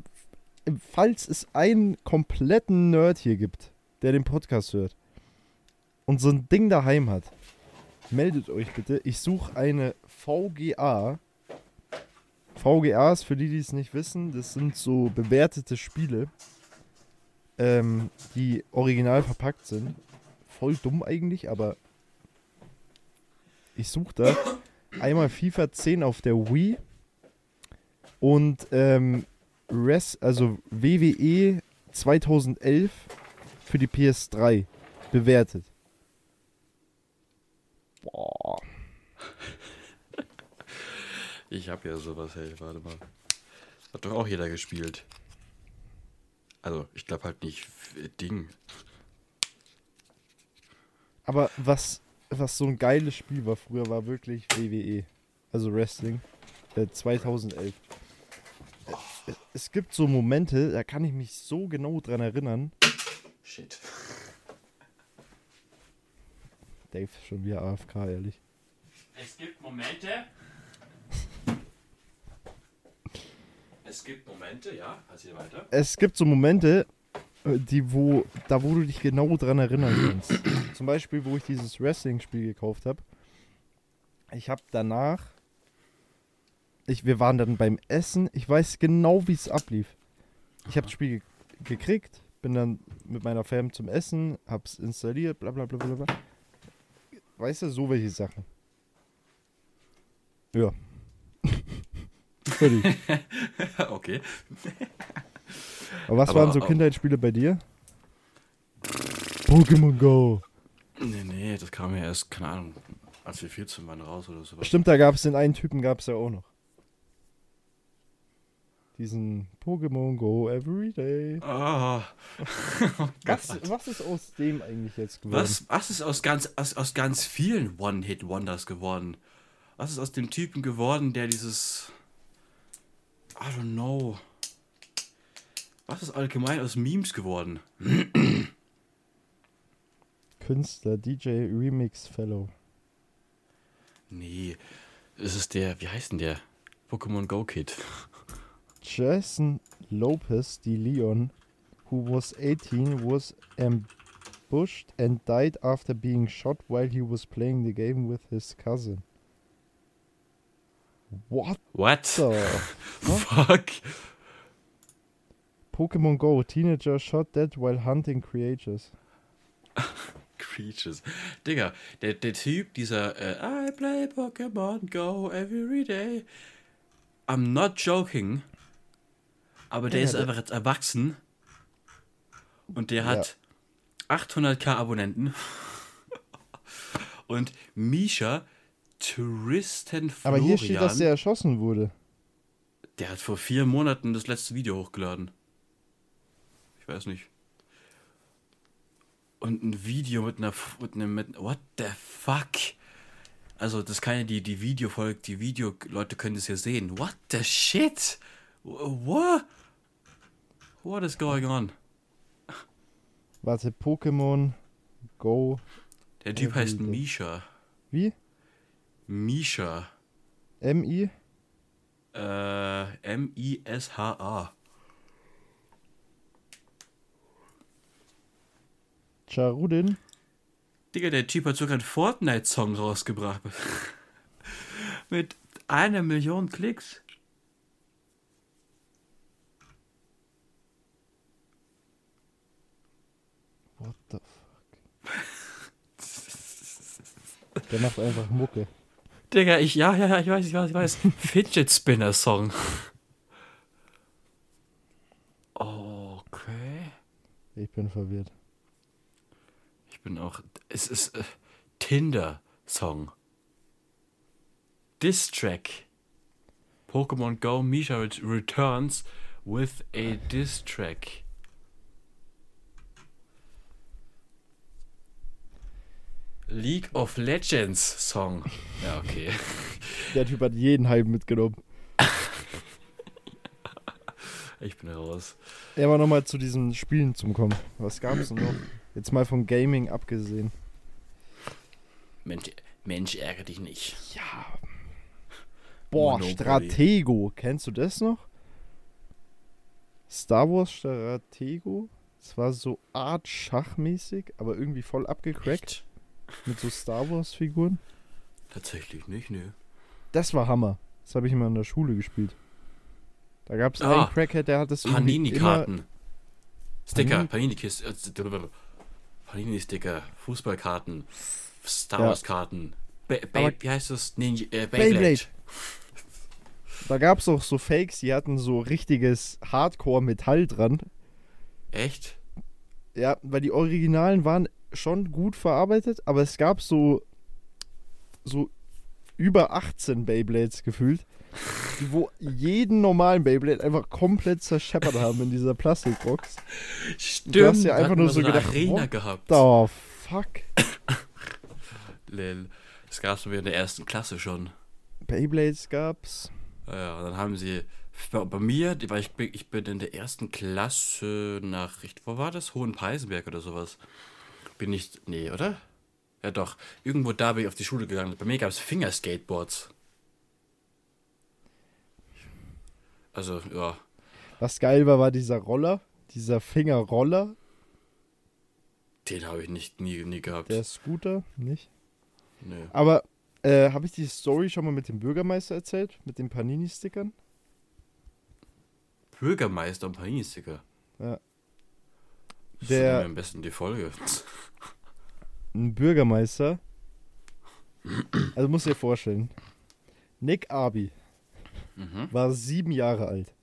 falls es einen kompletten Nerd hier gibt, der den Podcast hört und so ein Ding daheim hat, meldet euch bitte. Ich suche eine VGA. VGAs, für die, die es nicht wissen, das sind so bewertete Spiele, ähm, die original verpackt sind. Voll dumm eigentlich, aber ich suche da einmal FIFA 10 auf der Wii und ähm, Res, also WWE 2011 für die PS3 bewertet. Boah. Ich hab ja sowas, hey, warte mal. Hat doch auch jeder gespielt. Also, ich glaube halt nicht Ding. Aber was, was so ein geiles Spiel war früher, war wirklich WWE. Also Wrestling. Äh, 2011. Äh, Es gibt so Momente, da kann ich mich so genau dran erinnern. Shit. Dave schon wieder AFK, ehrlich. Es gibt Momente. Es gibt Momente, ja. Erzähl weiter. Es gibt so Momente, äh, die wo, da wo du dich genau dran erinnern kannst. Zum Beispiel, wo ich dieses Wrestling-Spiel gekauft habe. Ich habe danach, ich, wir waren dann beim Essen. Ich weiß genau, wie es ablief. Ich habe das Spiel ge gekriegt, bin dann mit meiner Fam zum Essen, hab's installiert, bla bla bla bla bla. Weißt du, so welche Sachen. Ja. Fertig. okay. Aber was Aber waren so auch- Kindheitsspiele bei dir? Pokémon Go. Nee, nee, das kam ja erst, keine Ahnung, als wir 14 waren raus oder so. Stimmt, da gab es den einen Typen, gab es ja auch noch. Diesen Pokémon Go Everyday. Oh. Was, was ist aus dem eigentlich jetzt geworden? Was, was ist aus ganz, aus, aus ganz vielen One-Hit-Wonders geworden? Was ist aus dem Typen geworden, der dieses. I don't know. Was ist allgemein aus Memes geworden? Künstler, DJ, Remix Fellow. Nee, es ist der, wie heißt denn der? Pokémon Go Kid. Jason Lopez de Leon, who was 18, was ambushed and died after being shot while he was playing the game with his cousin. What What? Fuck. Pokemon Go, teenager shot dead while hunting creatures. Creatures. Digga, der, der Typ, dieser äh, I play Pokémon Go every day. I'm not joking. Aber der Ja, ist der- einfach jetzt erwachsen. Und der Ja. hat 800k Abonnenten. Und Misha Tristan Florian, Aber hier steht, dass der erschossen wurde. der hat vor vier Monaten das letzte Video hochgeladen. Ich weiß nicht. Und ein Video mit einer. Mit einem. Mit, what the fuck? Also, das kann ja die, die Videofolge, die Video-Leute können das ja sehen. What the shit? Wh- What? What is going on? Warte, Pokémon Go. Der Typ Ja, heißt Misha. Wie? Misha. M-I? Äh, M-I-S-H-A. Charudin? Digga, der Typ hat sogar einen Fortnite-Song rausgebracht. Mit einer Million Klicks. What the fuck? Der macht einfach Mucke. Digga, ich, ja, ja, ja, ich weiß, ich weiß, ich weiß. Fidget Spinner Song. Okay. Ich bin verwirrt. Ich bin auch. Es ist äh, Tinder Song. Diss Track. Pokémon Go Misha ret- returns with a Diss Track. League of Legends Song. Ja, okay. Der Typ hat jeden Hype mitgenommen. Ich bin raus. Ja, aber nochmal zu diesen Spielen zum Kommen. Was gab's denn noch? Jetzt mal vom Gaming abgesehen. Mensch, Mensch, ärgere dich nicht. Ja. Boah, Monopoly. Stratego. Kennst du das noch? Star Wars Stratego. Es war so Art Schachmäßig, aber irgendwie voll abgecrackt Echt? Mit so Star Wars Figuren. Tatsächlich nicht, nö. Das war Hammer. Das habe ich immer in der Schule gespielt. Da gab es Ah, einen Crackhead, der hat das. Panini-Karten. Sticker, Panini- Panini-Kiste, äh, Panini-Sticker, Fußballkarten, Star Ja. Wars-Karten. Aber- wie heißt das? Ninja, äh, Beyblade. Beyblade. Da gab es auch so Fakes, die hatten so richtiges Hardcore-Metall dran. Echt? Ja, weil die Originalen waren schon gut verarbeitet, aber es gab so so über 18 Beyblades gefühlt, die wo jeden normalen Beyblade einfach komplett zerscheppert haben in dieser Plastikbox. Stimmt. Du hast ja einfach nur so eine gedacht, Arena what gehabt. The fuck? Lil. Das gab es in der ersten Klasse schon. Beyblades gab's. Ja, und dann haben sie bei, mir, weil ich bin, ich bin in der ersten Klasse nach, wo war das? Hohenpeisenberg oder sowas. Bin ich, nee, oder? Ja doch, irgendwo da bin ich auf die Schule gegangen. Bei mir gab es Fingerskateboards. Also, ja. Was geil war, war dieser Roller, dieser Fingerroller, Den habe ich nicht nie, nie gehabt. der Scooter, nicht? Nö. Aber äh, habe ich die Story schon mal mit dem Bürgermeister erzählt? Mit den Panini-Stickern? Bürgermeister und Panini-Sticker. Ja. Der- ist am besten die Folge. Ein Bürgermeister. Also musst du dir vorstellen. Nick Abi Mhm. war sieben Jahre alt.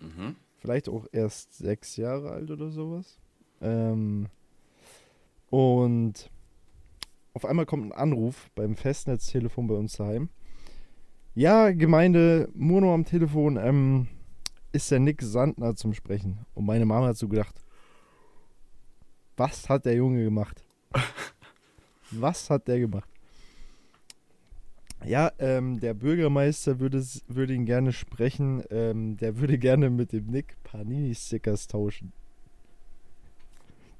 Mhm. Vielleicht auch erst sechs Jahre alt oder sowas. Ähm, und auf einmal kommt ein Anruf beim Festnetztelefon bei uns daheim. Ja, Gemeinde Murno am Telefon. Ähm, ist der Nick Sandner zum Sprechen. Und meine Mama hat so gedacht, was hat der Junge gemacht? was hat der gemacht? Ja, ähm, der Bürgermeister würde, würde ihn gerne sprechen. Ähm, der würde gerne mit dem Nick Panini-Stickers tauschen.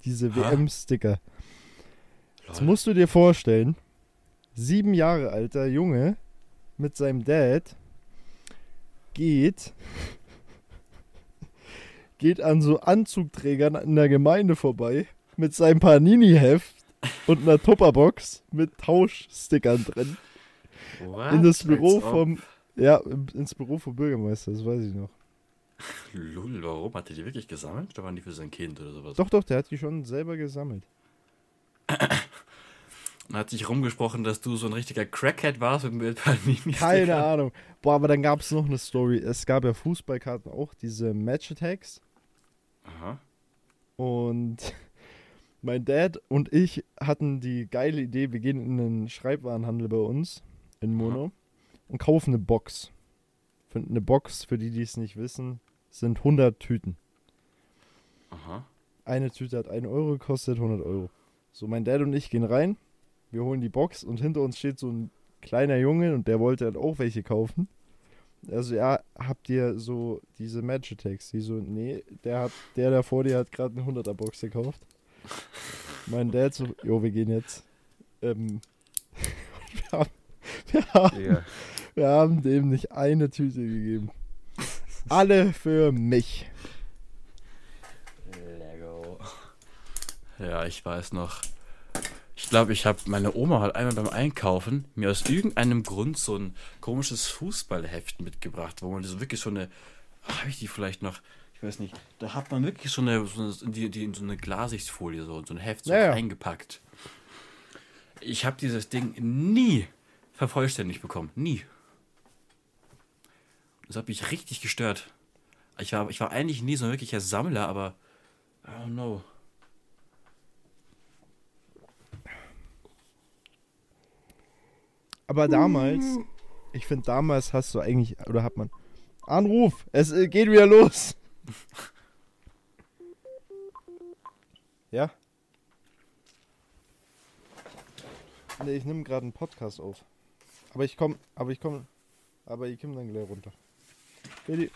Diese? WM-Sticker. Jetzt musst du dir vorstellen, sieben Jahre alter Junge mit seinem Dad geht, geht an so Anzugträgern in der Gemeinde vorbei mit seinem Panini-Heft und einer Tupperbox mit Tauschstickern drin What? in das Büro ob. vom, ja, ins Büro vom Bürgermeister, das weiß ich noch. Lul, warum? Hat er die wirklich gesammelt? Oder waren die für sein Kind oder sowas? Doch, doch, der hat die schon selber gesammelt. Und hat sich rumgesprochen, dass du so ein richtiger Crackhead warst mit- mit Panini. Keine Ahnung. Boah, aber dann gab es noch eine Story. Es gab ja Fußballkarten auch, diese Match-Attacks. Aha. Und mein Dad und ich hatten die geile Idee, wir gehen in einen Schreibwarenhandel bei uns in Mono und kaufen eine Box. Für eine Box, für die, die es nicht wissen, sind 100 Tüten. Aha. Eine Tüte hat 1 Euro gekostet, 100 Euro. So, mein Dad und ich gehen rein, wir holen die Box und hinter uns steht so ein kleiner Junge und der wollte halt auch welche kaufen. Also, ja, habt ihr so diese Magic Attacks? Die so, nee, der hat, der da vor dir hat gerade eine 100er Box gekauft. Mein Dad so, jo, wir gehen jetzt. Ähm, wir, haben, wir, haben, Ja. wir haben dem nicht eine Tüte gegeben. Alle für mich. Lego. Ja, ich weiß noch. Ich glaube, ich habe meine Oma hat einmal beim Einkaufen mir aus irgendeinem Grund so ein komisches Fußballheft mitgebracht, wo man so wirklich so eine. Habe ich die vielleicht noch? Ich weiß nicht. Da hat man wirklich so eine, so eine, die, die so eine Glassichtfolie, so, so ein Heft so Ja, eingepackt. Ich habe dieses Ding nie vervollständigt bekommen. Nie. Das hat mich richtig gestört. Ich war, ich war eigentlich nie so ein wirklicher Sammler, aber I don't know. Aber damals, ich finde, damals hast du eigentlich, oder hat man. Anruf! Es geht wieder los! Ja? Nee, ich nehme gerade einen Podcast auf. Aber ich komm, aber ich komm, aber ich komm dann gleich runter. Wird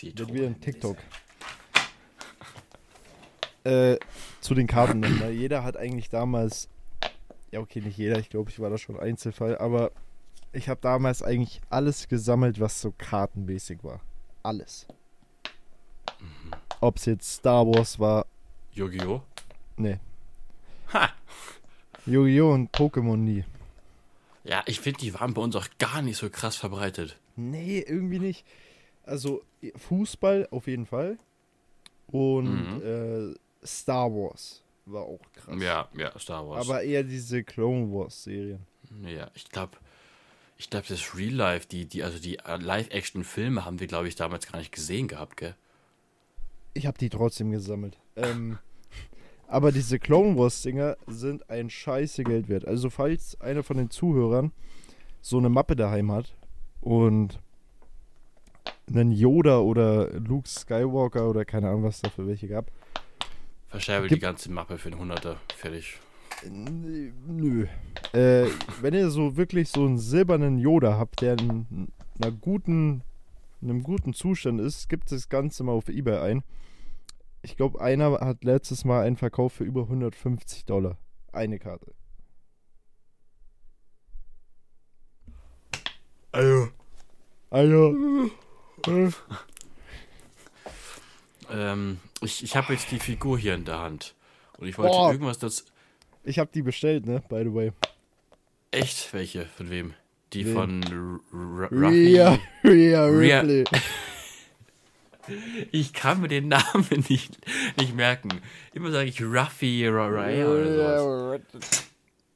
wird wieder ein TikTok. Äh, zu den Karten nochmal. Jeder hat eigentlich damals, ja okay, nicht jeder, ich glaube, ich war da schon Einzelfall, aber ich habe damals eigentlich alles gesammelt, was so kartenmäßig war. Alles. Ob es jetzt Star Wars war, Yu-Gi-Oh! nee. Ha! Yu-Gi-Oh! und Pokémon nie. Ja, ich finde, die waren bei uns auch gar nicht so krass verbreitet. Nee, irgendwie nicht. Also Fußball auf jeden Fall. Und Mhm. äh, Star Wars war auch krass. Ja, ja, Star Wars. Aber eher diese Clone Wars Serien. ja, ich glaube, ich glaube, das Real Life, die, die, also die äh, Live-Action-Filme haben wir, glaube ich, damals gar nicht gesehen gehabt, gell? Ich habe die trotzdem gesammelt. Ähm, aber diese Clone Wars Dinger sind ein scheiße Geld wert. Also falls einer von den Zuhörern so eine Mappe daheim hat und einen Yoda oder Luke Skywalker oder keine Ahnung, was da für welche gab. Verscherbe die ganze Mappe für den Hunderter. Fertig. Nö. Äh, wenn ihr so wirklich so einen silbernen Yoda habt, der in einer guten, in einem guten Zustand ist, gibt das Ganze mal auf Ebay ein. Ich glaube, einer hat letztes Mal einen Verkauf für über 150 Dollar. Eine Karte. Also. Also. Ähm, ich ich habe jetzt die Figur hier in der Hand. Und ich wollte Boah. irgendwas dazu. Ich habe die bestellt, ne? By the way. Echt? Welche? Von wem? Die Wem? von R- R-. Rhea Rhea- Ripley. Ich kann mir den Namen nicht, nicht merken. Immer sage ich Ruffy Raya oder sowas.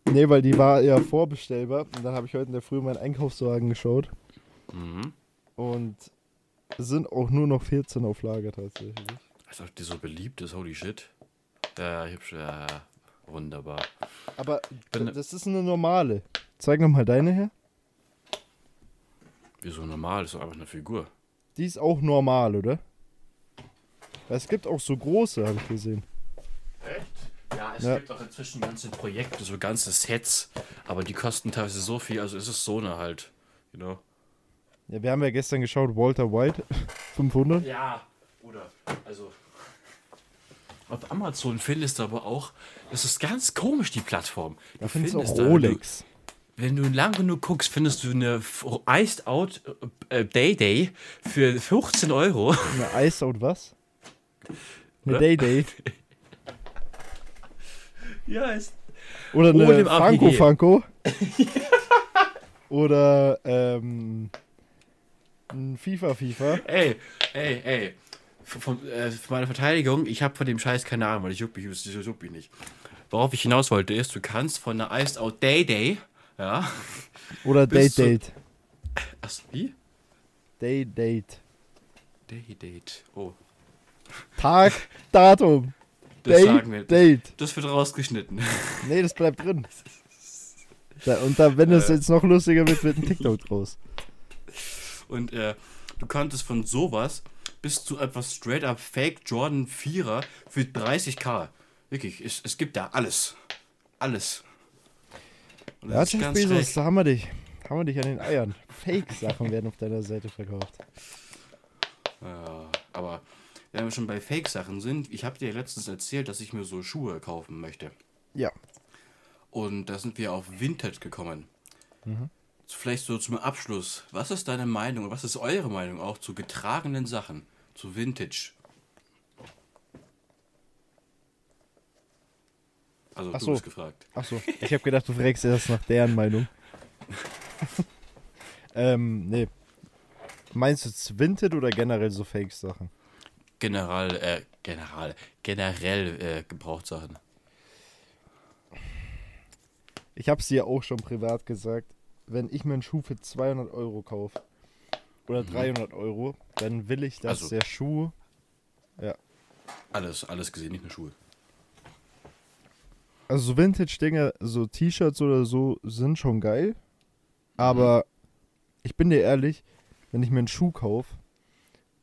Nee, weil die war ja vorbestellbar. Und dann habe ich heute in der Früh meinen Einkaufswagen geschaut. Mhm. Und es sind auch nur noch 14 auf Lager tatsächlich. Als ob die so beliebt ist, holy shit. Ja, hübsch, ja, wunderbar. Aber das ist eine normale. Zeig nochmal deine her. Wieso normal? Ist doch einfach eine Figur. die ist auch normal, oder? Weil es gibt auch so große, habe ich gesehen. Echt? Ja, es Ja. gibt auch inzwischen ganze Projekte, so ganze Sets, aber die kosten teilweise so viel, also es ist so eine halt, you know. Ja, wir haben ja gestern geschaut, Walter White, 500. Ja, oder, also. Auf Amazon findest du aber auch, das ist ganz komisch, die Plattform. Du Da findest du auch da, wenn du- Rolex. Wenn du lang genug guckst, findest du eine Iced Out äh, Day Day für 15 Euro. Eine Ice Out was? Eine? Day Day. Ja, ist. Oder eine Funko. Funko. Oder ähm, ein FIFA FIFA. Ey, ey, ey. Von, äh, von meiner Verteidigung, ich habe von dem Scheiß keine Ahnung, weil ich juck mich, das juckt mich nicht. Worauf ich hinaus wollte, ist, du kannst von einer Iced Out Day Day, ja. Oder Date Date. Ach, wie? Day Date. Day Date. Oh. Tag, Datum. Das Day sagen wir. Date. Das wird rausgeschnitten. Nee, das bleibt drin. Da, und da, wenn es Äh. jetzt noch lustiger wird, wird ein TikTok draus. Und äh, du konntest von sowas bis zu etwas straight up Fake Jordan 4er für 30k. Wirklich, es, es gibt da alles. Alles. Und Ja, Jeff Bezos, da haben wir dich. Haben wir dich an den Eiern. Fake-Sachen werden auf deiner Seite verkauft. Ja, aber wenn wir schon bei Fake-Sachen sind, ich habe dir letztens erzählt, dass ich mir so Schuhe kaufen möchte. Ja. Und da sind wir auf Vintage gekommen. Mhm. Vielleicht so zum Abschluss. Was ist deine Meinung, was ist eure Meinung auch zu getragenen Sachen, zu Vintage? Also Ach du so. bist gefragt. Achso, ich habe gedacht, du fragst erst nach deren Meinung. ähm, nee. Meinst du jetzt Vinted oder generell so Fake-Sachen? General, äh, general, generell äh, Gebrauchtsachen. Ich habe es dir auch schon privat gesagt. Wenn ich mir einen Schuh für 200 Euro kaufe oder 300 Euro, dann will ich, dass Also- der Schuh Alles, alles gesehen, nicht nur Schuhe. Also so Vintage-Dinge, so T-Shirts oder so, sind schon geil. Aber ich bin dir ehrlich, wenn ich mir einen Schuh kaufe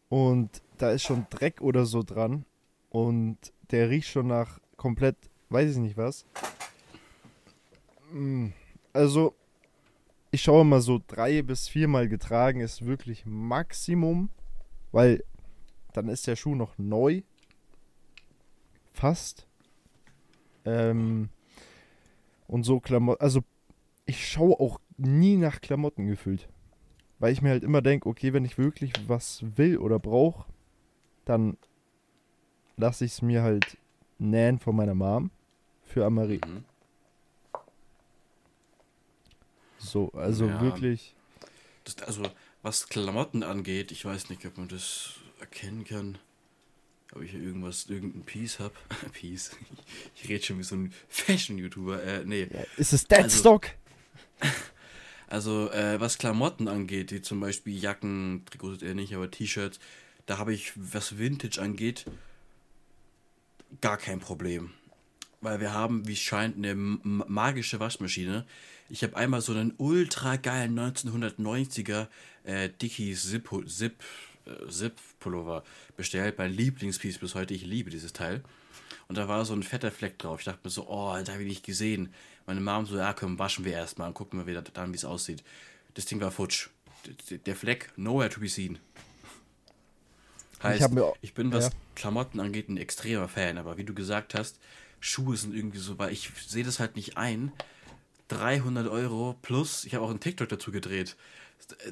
und da ist schon Dreck oder so dran und der riecht schon nach komplett, weiß ich nicht was. Mm, Also, ich schaue mal so drei bis viermal getragen ist wirklich Maximum, weil dann ist der Schuh noch neu. Fast. Ähm, und so Klamotten. Also, ich schaue auch nie nach Klamotten gefühlt. Weil ich mir halt immer denke, okay, wenn ich wirklich was will oder brauche, dann lasse ich es mir halt nähen von meiner Mom für Amarie. Mhm. So, also Ja. wirklich. Das, also, was Klamotten angeht, ich weiß nicht, ob man das erkennen kann. Ob ich hier irgendwas, irgendein Piece hab. Piece. Ich rede schon wie so ein Fashion-YouTuber. Äh, nee. Ja, ist es Deadstock? Also, äh, was Klamotten angeht, wie zum Beispiel Jacken, Trikots eher nicht, aber T-Shirts, da habe ich, was Vintage angeht, gar kein Problem. Weil wir haben, wie es scheint, eine magische Waschmaschine. Ich habe einmal so einen ultra geilen 1990er äh, Dickies Zip, Zip, äh, Zip Pullover bestellt. Mein Lieblingspiece bis heute. Ich liebe dieses Teil. Und da war so ein fetter Fleck drauf. Ich dachte mir so, oh, da habe ich nicht gesehen. Meine Mom so, ja, komm, waschen wir erstmal und gucken wir wieder dann, wie es aussieht. Das Ding war futsch. Der Fleck, nowhere to be seen. Heißt, hab mir ich bin, was ja. Klamotten angeht, ein extremer Fan. Aber wie du gesagt hast, Schuhe sind irgendwie so, weil ich sehe das halt nicht ein. 300 Euro plus, ich habe auch einen TikTok dazu gedreht,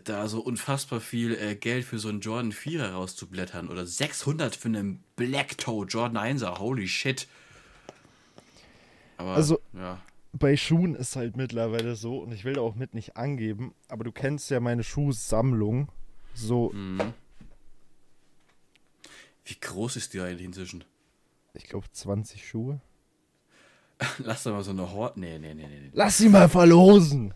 da so unfassbar viel äh, Geld für so einen Jordan 4er rauszublättern oder 600 für einen Black Toe Jordan 1er, holy shit. Aber, Also- ja. Bei Schuhen ist halt mittlerweile so, und ich will da auch mit nicht angeben, aber du kennst ja meine Schuhsammlung. So, Mhm. Wie groß ist die eigentlich inzwischen? ich glaube 20 Schuhe. Lass da mal so eine Hort. Nee, nee, nee. nee. Lass sie mal verlosen!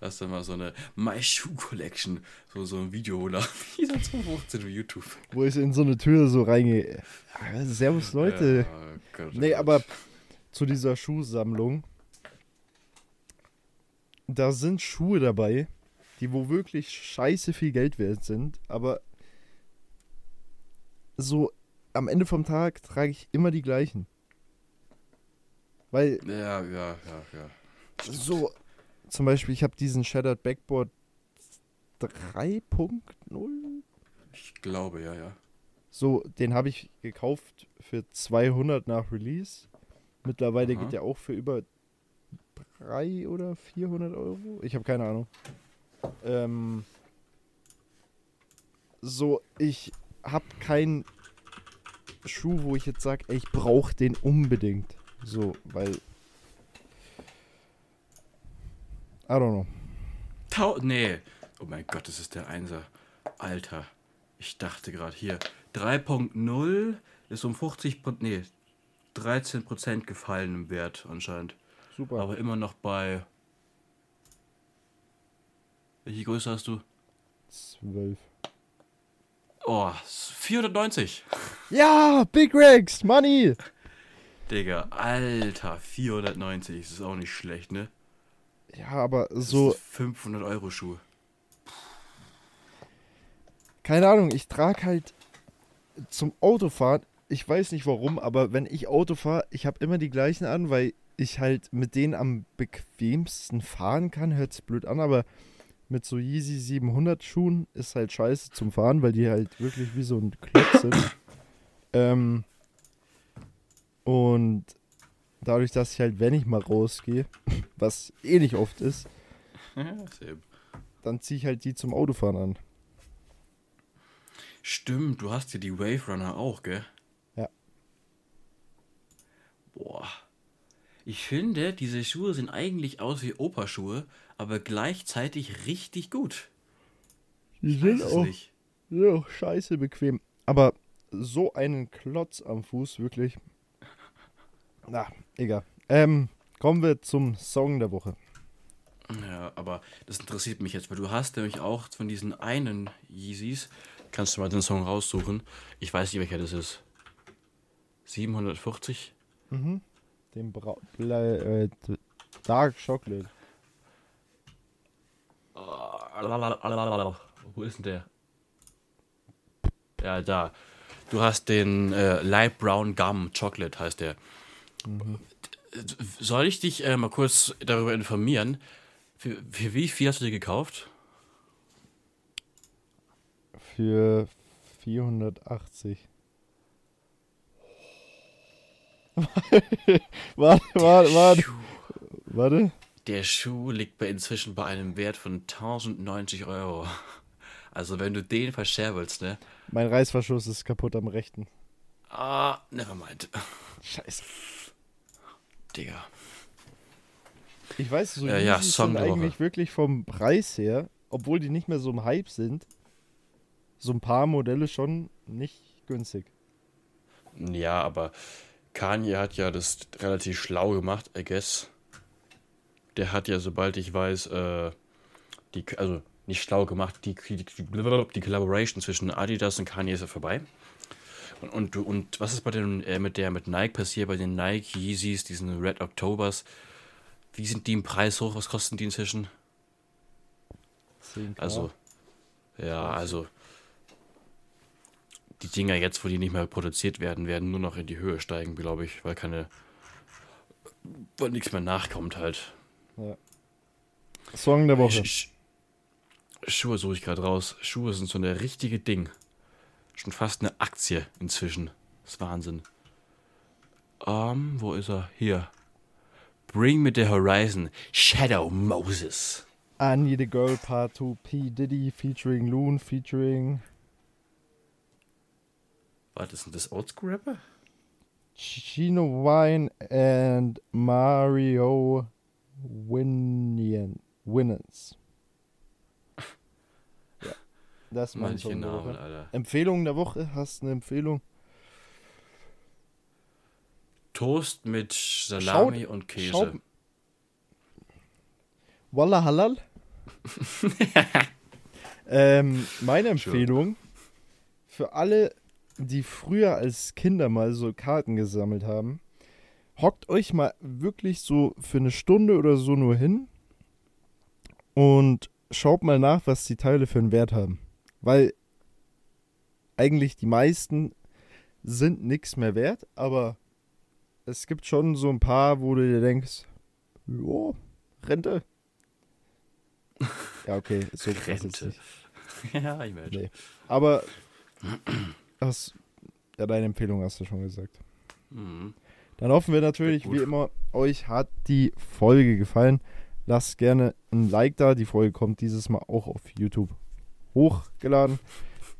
Lass da mal so eine My Shoe Collection. So, so ein Video hochladen. Wie so 2015 auf YouTube. Wo ich in so eine Tür so reingehe. Ah, Servus, Leute. Ja, Gott, Nee, Gott. aber zu dieser Schuhsammlung. Da sind Schuhe dabei, die wo wirklich scheiße viel Geld wert sind, aber so am Ende vom Tag trage ich immer die gleichen. Weil Ja, ja, ja, ja. so, zum Beispiel, ich habe diesen Shattered Backboard 3.0. Ich glaube, ja, ja. So, den habe ich gekauft für 200 nach Release. Mittlerweile Aha. geht der auch für über 300 oder 400 Euro. Ich habe keine Ahnung. Ähm, so, ich habe keinen Schuh, wo ich jetzt sage, ich brauche den unbedingt. So, weil. I don't know. Tau nee. Oh mein Gott, das ist der Einser. Alter. Ich dachte gerade hier. 3.0 ist um 50 Prozent. Nee, 13 Prozent gefallen im Wert anscheinend. Super. Aber immer noch bei. Welche Größe hast du? 12. Oh, 490. Ja, Big Rex, Money! Digga, Alter, 490. Das ist auch nicht schlecht, ne? Ja, aber so, ist 500 Euro Schuh. keine Ahnung, ich trage halt zum Autofahren, ich weiß nicht warum, aber wenn ich Auto fahre, ich habe immer die gleichen an, weil ich halt mit denen am bequemsten fahren kann. Hört sich blöd an, aber mit so Yeezy 700 Schuhen ist halt scheiße zum Fahren, weil die halt wirklich wie so ein Klotz sind. ähm, und dadurch, dass ich halt, wenn ich mal rausgehe, was eh nicht oft ist, dann ziehe ich halt die zum Autofahren an. Stimmt, du hast ja die Wave Runner auch, gell? Ja. Boah. Ich finde, diese Schuhe sehen eigentlich aus wie Operschuhe, aber gleichzeitig richtig gut. Die Weiß es nicht. Ja, scheiße bequem. Aber so einen Klotz am Fuß, wirklich. Na, egal. Ähm, kommen wir zum Song der Woche. Ja, aber das interessiert mich jetzt, weil du hast nämlich auch von diesen einen Yeezys, kannst du mal den Song raussuchen. Ich weiß nicht, welcher das ist. 740? Mhm. Den Bra Ble äh, Dark Chocolate. Wo ist denn der? Ja, da. Du hast den äh, Light Brown Gum Chocolate, heißt der. Soll ich dich äh, mal kurz darüber informieren? Für, für wie viel hast du dir gekauft? Für 480. warte, warte, warte. Warte. Der Schuh liegt bei inzwischen bei einem Wert von 1090 Euro. Also wenn du den verscherbelst, ne? Mein Reißverschluss ist kaputt am rechten. Ah, nevermind. Scheiße. Digga. Ich weiß, so Ja, ja, sind eigentlich wirklich vom Preis her, obwohl die nicht mehr so im Hype sind, so ein paar Modelle schon nicht günstig. Ja, aber Kanye hat ja das relativ schlau gemacht, I guess. Der hat ja, sobald ich weiß, äh, die, also nicht schlau gemacht, die, die, die, die Collaboration zwischen Adidas und Kanye ist ja vorbei. Und, und, du- und was ist bei den, äh, mit der mit Nike passiert, bei den Nike Yeezys, diesen Red Octobers? Wie sind die im Preis hoch? Was kosten die inzwischen? 10K. Also, ja, also die Dinger jetzt, wo die nicht mehr produziert werden, werden nur noch in die Höhe steigen, glaube ich, weil keine, weil nichts mehr nachkommt halt. Song der Woche. Sch- Schuhe suche ich gerade raus. Schuhe sind so eine richtige Ding. Schon fast eine Aktie inzwischen. Das ist Wahnsinn. Ähm, wo ist er? Hier. Bring Me the Horizon. Shadow Moses. I Need a Girl Part 2 P. Diddy featuring Loon featuring Was ist denn das Oldschool-Rapper? Chino Wine and Mario Winian Winans. Das mein Manche Namen, Woche. Alter. Empfehlung der Woche? Hast du eine Empfehlung? Toast mit Salami und Käse. schaut- Walla Halal? ähm, meine Empfehlung für alle, die früher als Kinder mal so Karten gesammelt haben, hockt euch mal wirklich so für eine Stunde oder so nur hin und schaut mal nach, was die Teile für einen Wert haben. Weil eigentlich die meisten sind nichts mehr wert, aber es gibt schon so ein paar, wo du dir denkst, jo, Rente. Ja, okay, so Rente. ja, ich merke. Nee. Aber das, ja, deine Empfehlung hast du schon gesagt. Mhm. Dann hoffen wir natürlich, wie immer, euch hat die Folge gefallen. Lasst gerne ein Like da. Die Folge kommt dieses Mal auch auf YouTube hochgeladen.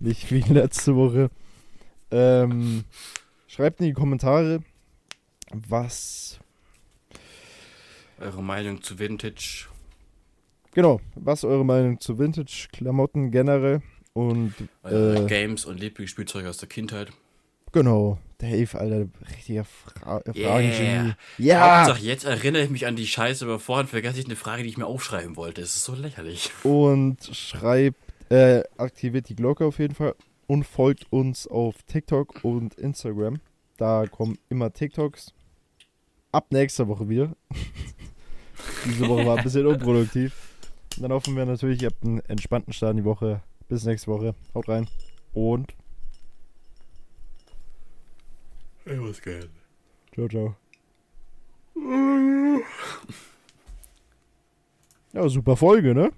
Nicht wie letzte Woche. Ähm, schreibt in die Kommentare, was, Eure Meinung zu Vintage. genau, was eure Meinung zu Vintage-Klamotten generell und Eure Äh. Games und Lieblingsspielzeug aus der Kindheit. genau, Dave, Alter, richtiger Fra Yeah. Fragengenie. Ja! Hauptsache, jetzt erinnere ich mich an die Scheiße, aber vorhin vergesse ich eine Frage, die ich mir aufschreiben wollte. Es ist so lächerlich. und schreibt, äh, aktiviert die Glocke auf jeden Fall und folgt uns auf TikTok und Instagram. Da kommen immer TikToks. Ab nächster Woche wieder. Diese Woche war ein bisschen unproduktiv. Und dann hoffen wir natürlich, ihr habt einen entspannten Start in die Woche. Bis nächste Woche. Haut rein. Und Ich muss gehen. ciao, ciao. Ja, super Folge, ne?